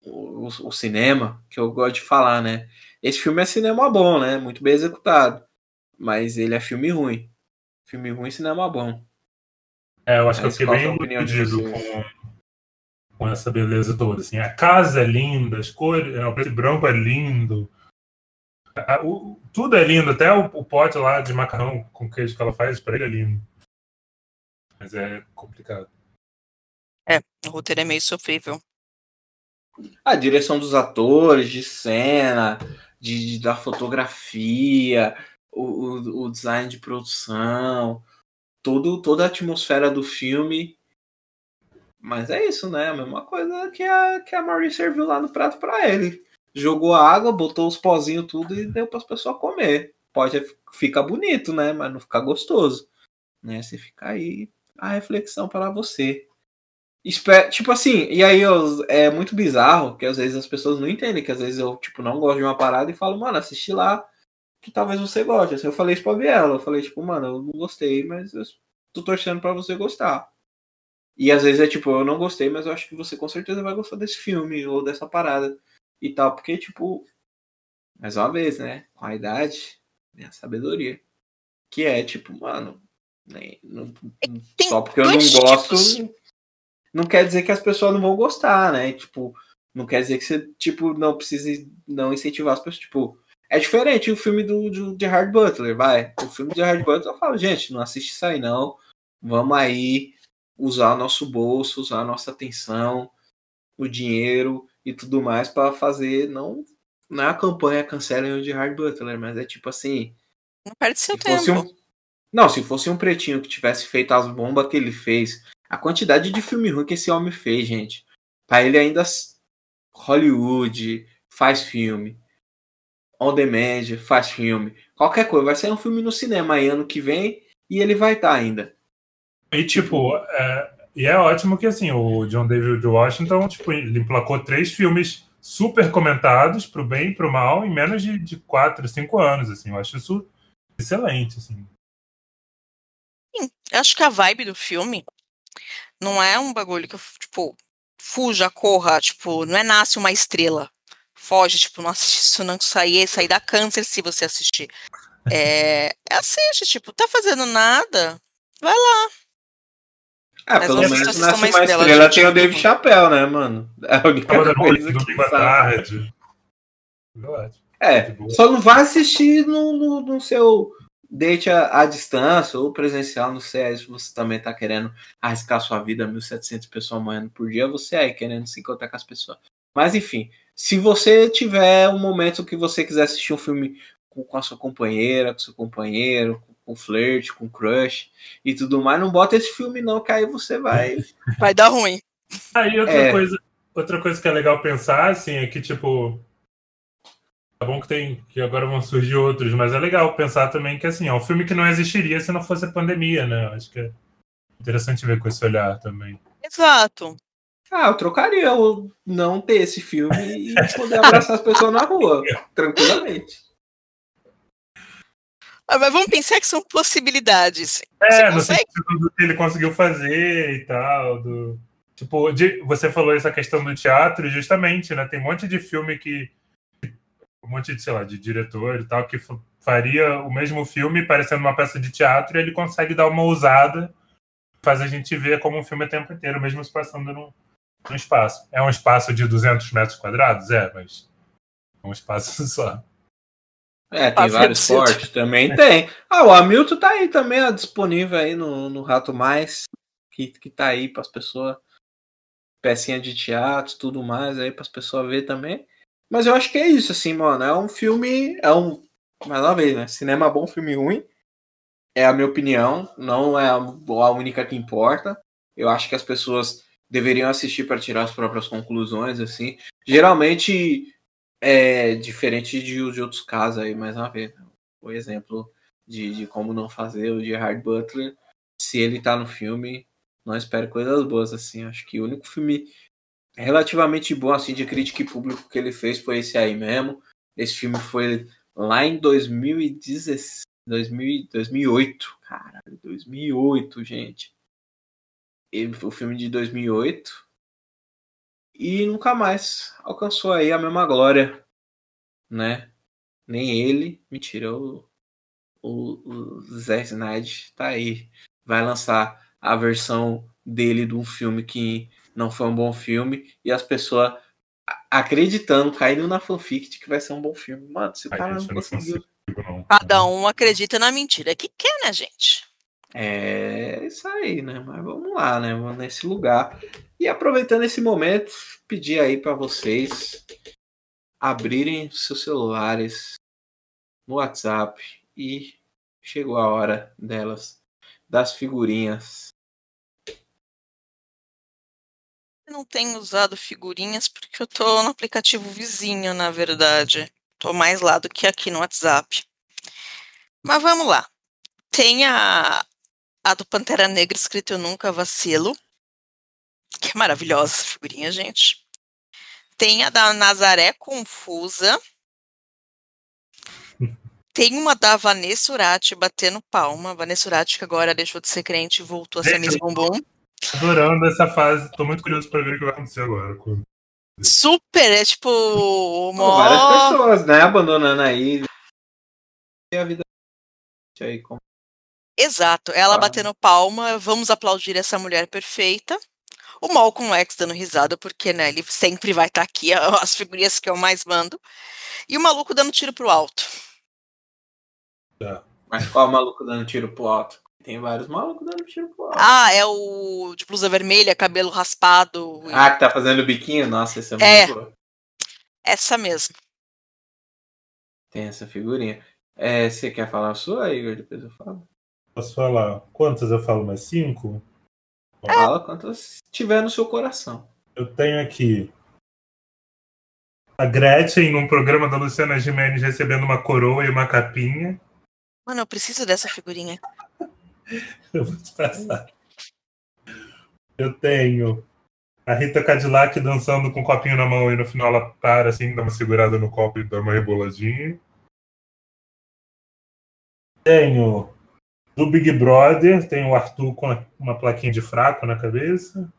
o, o, cinema, que eu gosto de falar, né? Esse filme é cinema bom, né? Muito bem executado, mas ele é filme ruim. Filme ruim, cinema bom. É, eu acho que eu fiquei bem iludido com, com essa beleza toda. Assim, a casa é linda, as cores, é, o preto e branco é lindo, o, tudo é lindo, até o, o, pote lá de macarrão com queijo que ela faz, para ele é lindo. Mas é complicado. É, o roteiro é meio sofrível. A direção dos atores, de cena, de, de da fotografia, o, o, o, design de produção, todo, toda a atmosfera do filme. Mas é isso, né? A mesma coisa que a, que a Marie serviu lá no prato para ele jogou água, botou os pozinhos tudo e deu para as pessoas comer. Pode ficar bonito, né? Mas não ficar gostoso. Né? Se ficar aí a reflexão para você. Espero, tipo assim, e aí eu, é muito bizarro que às vezes as pessoas não entendem, que às vezes eu tipo não gosto de uma parada e falo, mano, assisti lá que talvez você goste. Assim, eu falei isso pra Biela, eu falei tipo, mano, eu não gostei, mas eu tô torcendo para você gostar. E às vezes é tipo, eu não gostei, mas eu acho que você com certeza vai gostar desse filme ou dessa parada e tal, porque, tipo, mais uma vez, né? Com a idade, a sabedoria. Que é, tipo, mano, nem, não, só porque eu não gosto, tipos. não quer dizer que as pessoas não vão gostar, né? Tipo, não quer dizer que você, tipo, não precise não incentivar as pessoas, tipo, é diferente o filme do, do de Hard Butler, vai. O filme de Hard Butler eu falo, gente, não assiste isso aí não. Vamos aí usar o nosso bolso, usar a nossa atenção, o dinheiro e tudo mais para fazer não não é a campanha cancelem o de Hard Butler, mas é tipo assim. Não perde seu tempo. Não, se fosse um pretinho que tivesse feito as bombas que ele fez, a quantidade de filme ruim que esse homem fez, gente. Pra ele ainda Hollywood faz filme. On Demand faz filme. Qualquer coisa. Vai sair um filme no cinema aí ano que vem e ele vai estar tá ainda. E tipo, é, e é ótimo que, assim, o John David Washington, tipo, ele emplacou três filmes super comentados, pro bem e pro mal, em menos de, de quatro, cinco anos, assim. Eu acho isso excelente, assim. Eu acho que a vibe do filme não é um bagulho que, tipo, fuja, corra, tipo, não é nasce uma estrela. Foge, tipo, não assiste isso, não sair, sair da câncer se você assistir. É, é assiste, tipo, tá fazendo nada, vai lá, ah, pelo menos nasce uma estrela, estrela tem o Dave Chappelle, né, mano? É a única Tava coisa que tarde. É, só não vai assistir no, no, no seu date à, à, distância ou presencial, não sei, se você também tá querendo arriscar sua vida, 1.700 pessoas morrendo por dia, você aí querendo se encontrar com as pessoas. Mas enfim, se você tiver um momento que você quiser assistir um filme com, com a sua companheira, com seu companheiro, com flirt, com crush e tudo mais, não bota esse filme não, que aí você vai... Vai dar ruim. Aí outra é. coisa, outra coisa que é legal pensar, assim, é que, tipo, Tá bom que tem que agora vão surgir outros, mas é legal pensar também que assim, é um filme que não existiria se não fosse a pandemia, né? Acho que é interessante ver com esse olhar também. Exato. Ah, eu trocaria o não ter esse filme e poder abraçar as pessoas na rua, tranquilamente. Ah, mas vamos pensar que são possibilidades. É, no sentido do que ele conseguiu fazer e tal. Do... Tipo, de... você falou essa questão do teatro, justamente, né? Tem um monte de filme que. Um monte de, sei lá, de diretor e tal, que faria o mesmo filme parecendo uma peça de teatro e ele consegue dar uma ousada, faz a gente ver como um filme o tempo inteiro, mesmo se passando no, no espaço. É um espaço de 200 metros quadrados? É, mas é um espaço só. É, tem vários fortes, também tem. Ah, o Hamilton tá aí também, ó, disponível aí no, no Rato Mais, que, que tá aí para as pessoas, pecinha de teatro, tudo mais aí para as pessoas ver também. Mas eu acho que é isso, assim, mano. É um filme, é um, mais uma vez, né? Cinema bom, filme ruim. é a minha opinião, não é a, única que importa. Eu acho que as pessoas deveriam assistir para tirar as próprias conclusões, assim. Geralmente é diferente de, de outros casos aí, mais uma vez. O exemplo de, de como não fazer o Gerard Butler, se ele tá no filme, não espero coisas boas, assim. Acho que o único filme relativamente bom, assim, de crítica e público que ele fez foi esse aí mesmo. Esse filme foi lá em 2016, 2008. Caralho, 2008, gente. Ele, o filme de 2008. E nunca mais alcançou aí a mesma glória, né? Nem ele, mentira, o, o, o Zé Snyder tá aí. Vai lançar a versão dele de um filme que não foi um bom filme e as pessoas acreditando, caindo na fanfic de que vai ser um bom filme. Mano, se o cara não conseguiu. Cada um acredita na mentira que quer, né, gente? É isso aí, né? Mas vamos lá, né? Vamos nesse lugar. E aproveitando esse momento, pedir aí para vocês abrirem seus celulares no WhatsApp e chegou a hora delas, das figurinhas não tenho usado figurinhas porque eu tô no aplicativo vizinho, na verdade. Tô mais lá do que aqui no WhatsApp. Mas vamos lá. Tem a, a do Pantera Negra escrito Eu Nunca Vacilo, que é maravilhosa essa figurinha, gente. Tem a da Nazaré Confusa. Tem uma da Vanessa Urati batendo palma. Vanessa Urati, que agora deixou de ser crente e voltou a ser Miss Bumbum. Adorando essa fase. Tô muito curioso pra ver o que vai acontecer agora. Super, é tipo. Mó... Várias pessoas, né? Abandonando aí. E a vida. Aí, como... Exato, ela ah. batendo palma, vamos aplaudir essa mulher perfeita. O Malcolm X dando risada, porque né, ele sempre vai estar tá aqui, as figurinhas que eu mais mando. E o maluco dando tiro pro alto. Tá. Mas qual maluco dando tiro pro alto? Tem vários malucos dando tiro pro alto. Ah, é o de blusa vermelha, cabelo raspado. Ah, que tá fazendo biquinho? Nossa, esse é, é muito boa. Essa mesmo. Tem essa figurinha. É, você quer falar a sua, Igor? Depois eu falo. Posso falar? Quantas eu falo? Mais cinco? É. Fala quantas tiver no seu coração. Eu tenho aqui a Gretchen num programa da Luciana Gimenez recebendo uma coroa e uma capinha. Mano, eu preciso dessa figurinha. Eu vou te passar. Eu tenho a Rita Cadillac dançando com o um copinho na mão e no final ela para assim, dá uma segurada no copo e dá uma reboladinha. Tenho do Big Brother, tenho o Arthur com uma plaquinha de fraco na cabeça.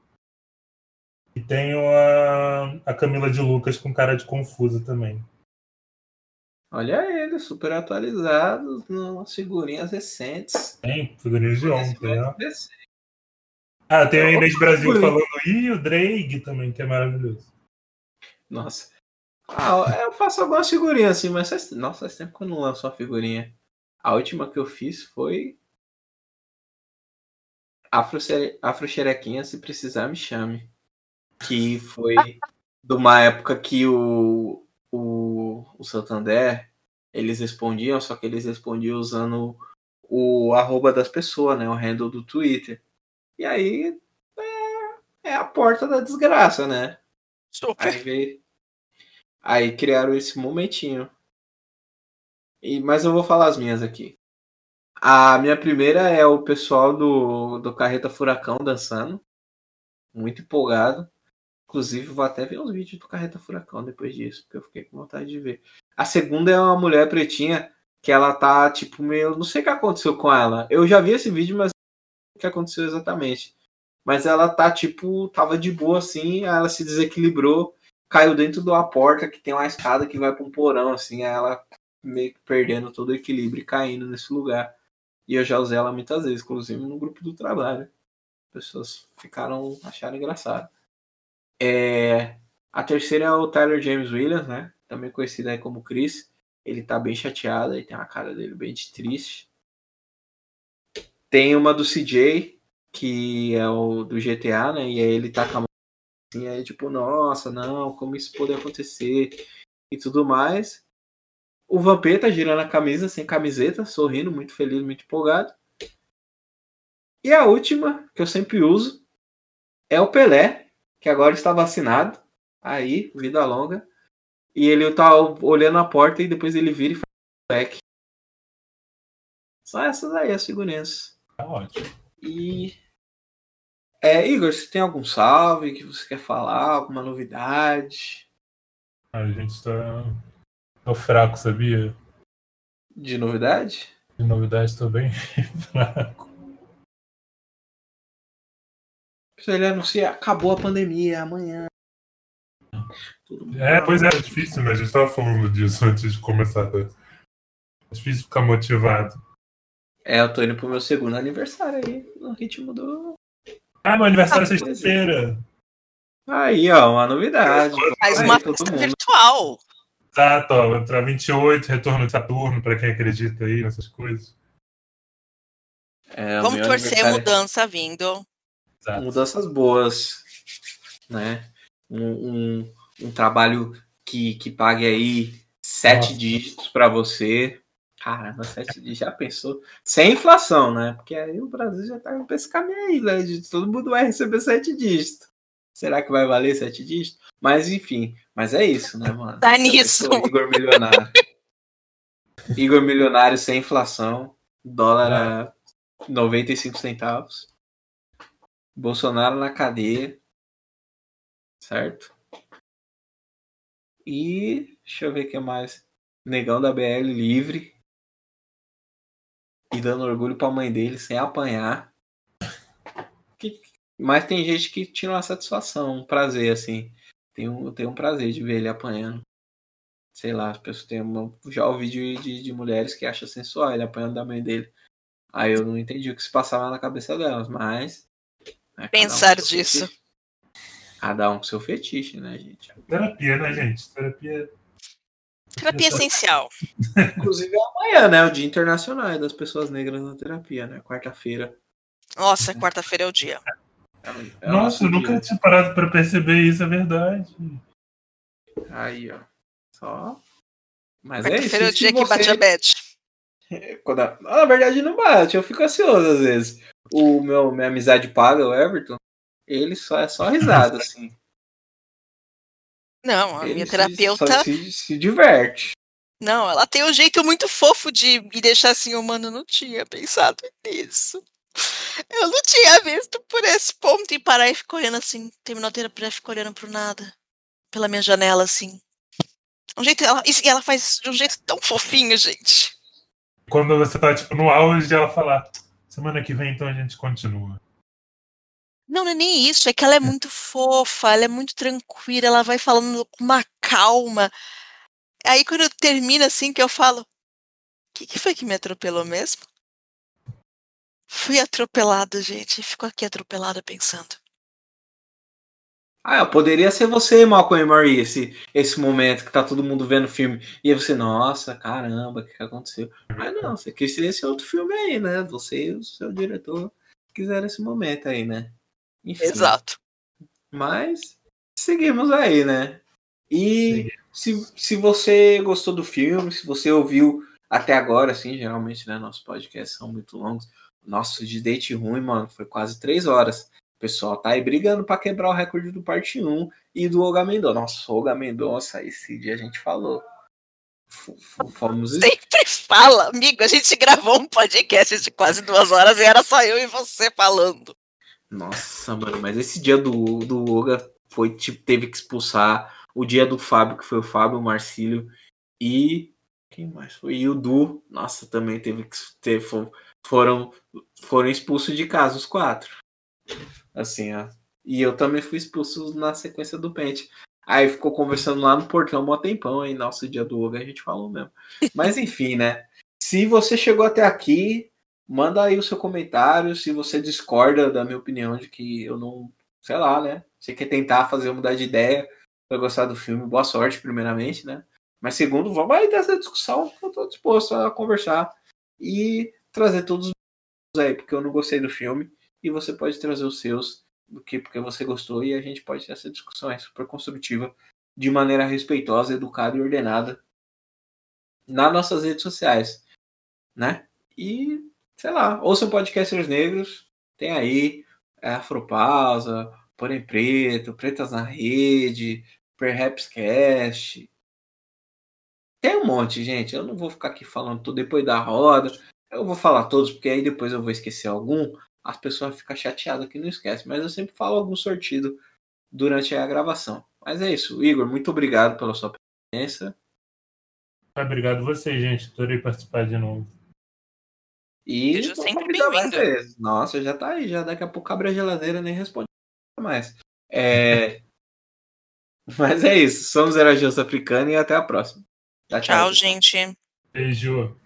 E tenho a, a Camila de Lucas com cara de confusa também. Olha ele, super atualizado, nas figurinhas recentes. Tem, figurinhas de ontem, ó. Ah, tem a Inês Brasil falando e o Drake também, que é maravilhoso. Nossa. Ah, eu faço algumas figurinhas assim, mas faz, nossa, faz tempo que eu não lanço uma figurinha. A última que eu fiz foi Afro, Afro Xerequinha, se precisar me chame. Que foi de uma época que o, o, o Santander, eles respondiam, só que eles respondiam usando o arroba das pessoas, né? O handle do Twitter. E aí é, é a porta da desgraça, né? Super. Aí, veio, aí criaram esse momentinho. E, mas eu vou falar as minhas aqui. A minha primeira é o pessoal do, do Carreta Furacão dançando. Muito empolgado. Inclusive, vou até ver uns vídeos do Carreta Furacão depois disso, porque eu fiquei com vontade de ver. A segunda é uma mulher pretinha que ela tá, tipo, meio. Não sei o que aconteceu com ela. Eu já vi esse vídeo, mas o que aconteceu exatamente. Mas ela tá, tipo, tava de boa assim, ela se desequilibrou, caiu dentro de uma porta que tem uma escada que vai pra um porão, assim, ela meio que perdendo todo o equilíbrio e caindo nesse lugar. E eu já usei ela muitas vezes, inclusive no grupo do trabalho. Pessoas ficaram achando engraçado. É, a terceira é o Tyler James Williams, né? Também conhecido aí como Chris. Ele tá bem chateado, e tem a cara dele bem de triste. Tem uma do CJ, que é o do GTA, né? E aí ele tá com a mão assim, aí tipo, nossa, não, como isso pode acontecer e tudo mais. O Vampeta girando a camisa, sem camiseta, sorrindo, muito feliz, muito empolgado. E a última, que eu sempre uso, é o Pelé, que agora está vacinado. Aí, vida longa. E ele tá olhando a porta e depois ele vira e faz back. Só essas aí, as figurinhas. Tá ótimo. E. É, Igor, você tem algum salve que você quer falar? Alguma novidade? A gente tá. Tô fraco, sabia? De novidade? De novidade, tô bem fraco. Ele anuncia, acabou a pandemia amanhã. É, pois é, é difícil, né? A gente tava falando disso antes de começar. Tá? É difícil ficar motivado. É, eu tô indo pro meu segundo aniversário aí, no ritmo do. Ah, meu aniversário é sexta-feira. Aí, ó, uma novidade. Faz uma festa virtual. Exato, ó, pra 28, retorno de Saturno, pra quem acredita aí nessas coisas. É, Vamos torcer mudança vindo. Exato. Mudanças boas, né? Um, um, um, trabalho que, que pague aí sete Nossa. dígitos para você. Caramba, sete dígitos, já pensou? Sem inflação, né? Porque aí o Brasil já tá pra esse caminho aí, né? Todo mundo vai receber sete dígitos. Será que vai valer sete dígitos? Mas enfim, mas é isso, né, mano? Tá nisso. Igor Milionário. Igor Milionário sem inflação. Dólar a 95 centavos. Bolsonaro na cadeia. Certo? E deixa eu ver o que mais. Negão da BL livre. E dando orgulho pra mãe dele sem apanhar. Que, mas tem gente que tira uma satisfação, um prazer, assim. Tem um, tem um prazer de ver ele apanhando. Sei lá, as pessoas têm uma, já ouvi de, de, de, mulheres que acham sensual ele apanhando da mãe dele. Aí eu não entendi o que se passava na cabeça delas, mas. Né, Pensar um disso. Cada um com seu fetiche, né, gente? Terapia, né, gente? Terapia. Terapia essencial. Inclusive é amanhã, né? O Dia Internacional das Pessoas Negras na Terapia, né? Quarta-feira. Nossa, quarta-feira é o dia. É Nossa, eu nunca tinha parado para perceber isso, é verdade. Aí, ó. Só. Mas é isso. é o dia que você... bate a bet. Quando a... Na verdade, não bate. Eu fico ansioso às vezes. O meu minha amizade paga, o Everton, ele só é só risada, assim. Não, a ele minha terapeuta. Se, se, diverte. Não, ela tem um jeito muito fofo de me deixar assim, humano. Não tinha pensado nisso. Eu não tinha visto por esse ponto e parar e ficar olhando assim. Terminou a terapia e ficou olhando pro nada. Pela minha janela, assim. Um jeito, ela, e ela faz de um jeito tão fofinho, gente. Quando você tá, tipo, no auge, ela falar. Semana que vem, então a gente continua. Não, não é nem isso, é que ela é muito fofa, ela é muito tranquila, ela vai falando com uma calma. Aí quando termina assim, que eu falo, o que, que foi que me atropelou mesmo? Fui atropelada, gente. Ficou aqui atropelada pensando. Ah, poderia ser você, Malcolm e Marie, esse, esse momento que tá todo mundo vendo o filme. E aí você, nossa, caramba, o que, que aconteceu? Mas não, você quis esse outro filme aí, né? Você e o seu diretor quiseram esse momento aí, né? Enfim. Exato. Mas seguimos aí, né? E se, se você gostou do filme, se você ouviu até agora, assim, geralmente, né? Nossos podcasts são muito longos. Nossa, de date ruim, mano, foi quase três horas. O pessoal tá aí brigando para quebrar o recorde do parte 1 e do Olga Mendonça. Nossa, Olga Mendonça, esse dia a gente falou. Fomos... Sempre fala, amigo. A gente gravou um podcast de quase duas horas e era só eu e você falando. Nossa, mano, mas esse dia do, do Olga foi tipo, teve que expulsar. O dia do Fábio, que foi o Fábio, o Marcílio e. Quem mais foi? E o Du, nossa, também teve que ter. Foram, foram expulsos de casa os quatro. Assim, ó. E eu também fui expulso na sequência do pente. Aí ficou conversando lá no portão um tempão, aí nosso dia do Oga a gente falou mesmo. Mas enfim, né? Se você chegou até aqui, manda aí o seu comentário. Se você discorda da minha opinião de que eu não, sei lá, né? Você quer tentar fazer mudar de ideia, vai gostar do filme, boa sorte, primeiramente, né? Mas segundo, vamos aí dessa discussão, eu tô disposto a conversar e trazer todos os aí, porque eu não gostei do filme e você pode trazer os seus do que porque você gostou e a gente pode ter essa discussão é super construtiva de maneira respeitosa, educada e ordenada nas nossas redes sociais, né? E sei lá, ouçam podcasters negros, Tem aí é, Afropausa, Porém Preto, Pretas na Rede, Perhaps Cast. Tem um monte, gente. Eu não vou ficar aqui falando tudo depois da roda. Eu vou falar todos, porque aí depois eu vou esquecer algum. As pessoas ficam chateadas que não esquecem. Mas eu sempre falo algum sortido durante a gravação. Mas é isso. Igor, muito obrigado pela sua presença. Obrigado você, gente. Adorei participar de novo. E Seja sempre bem-vindo. vezes. Nossa, já tá aí. Já daqui a pouco abre a geladeira nem responde mais. É... Mas é isso. Somos Era Africana e até a próxima. Tchau, Tchau, gente. Beijo.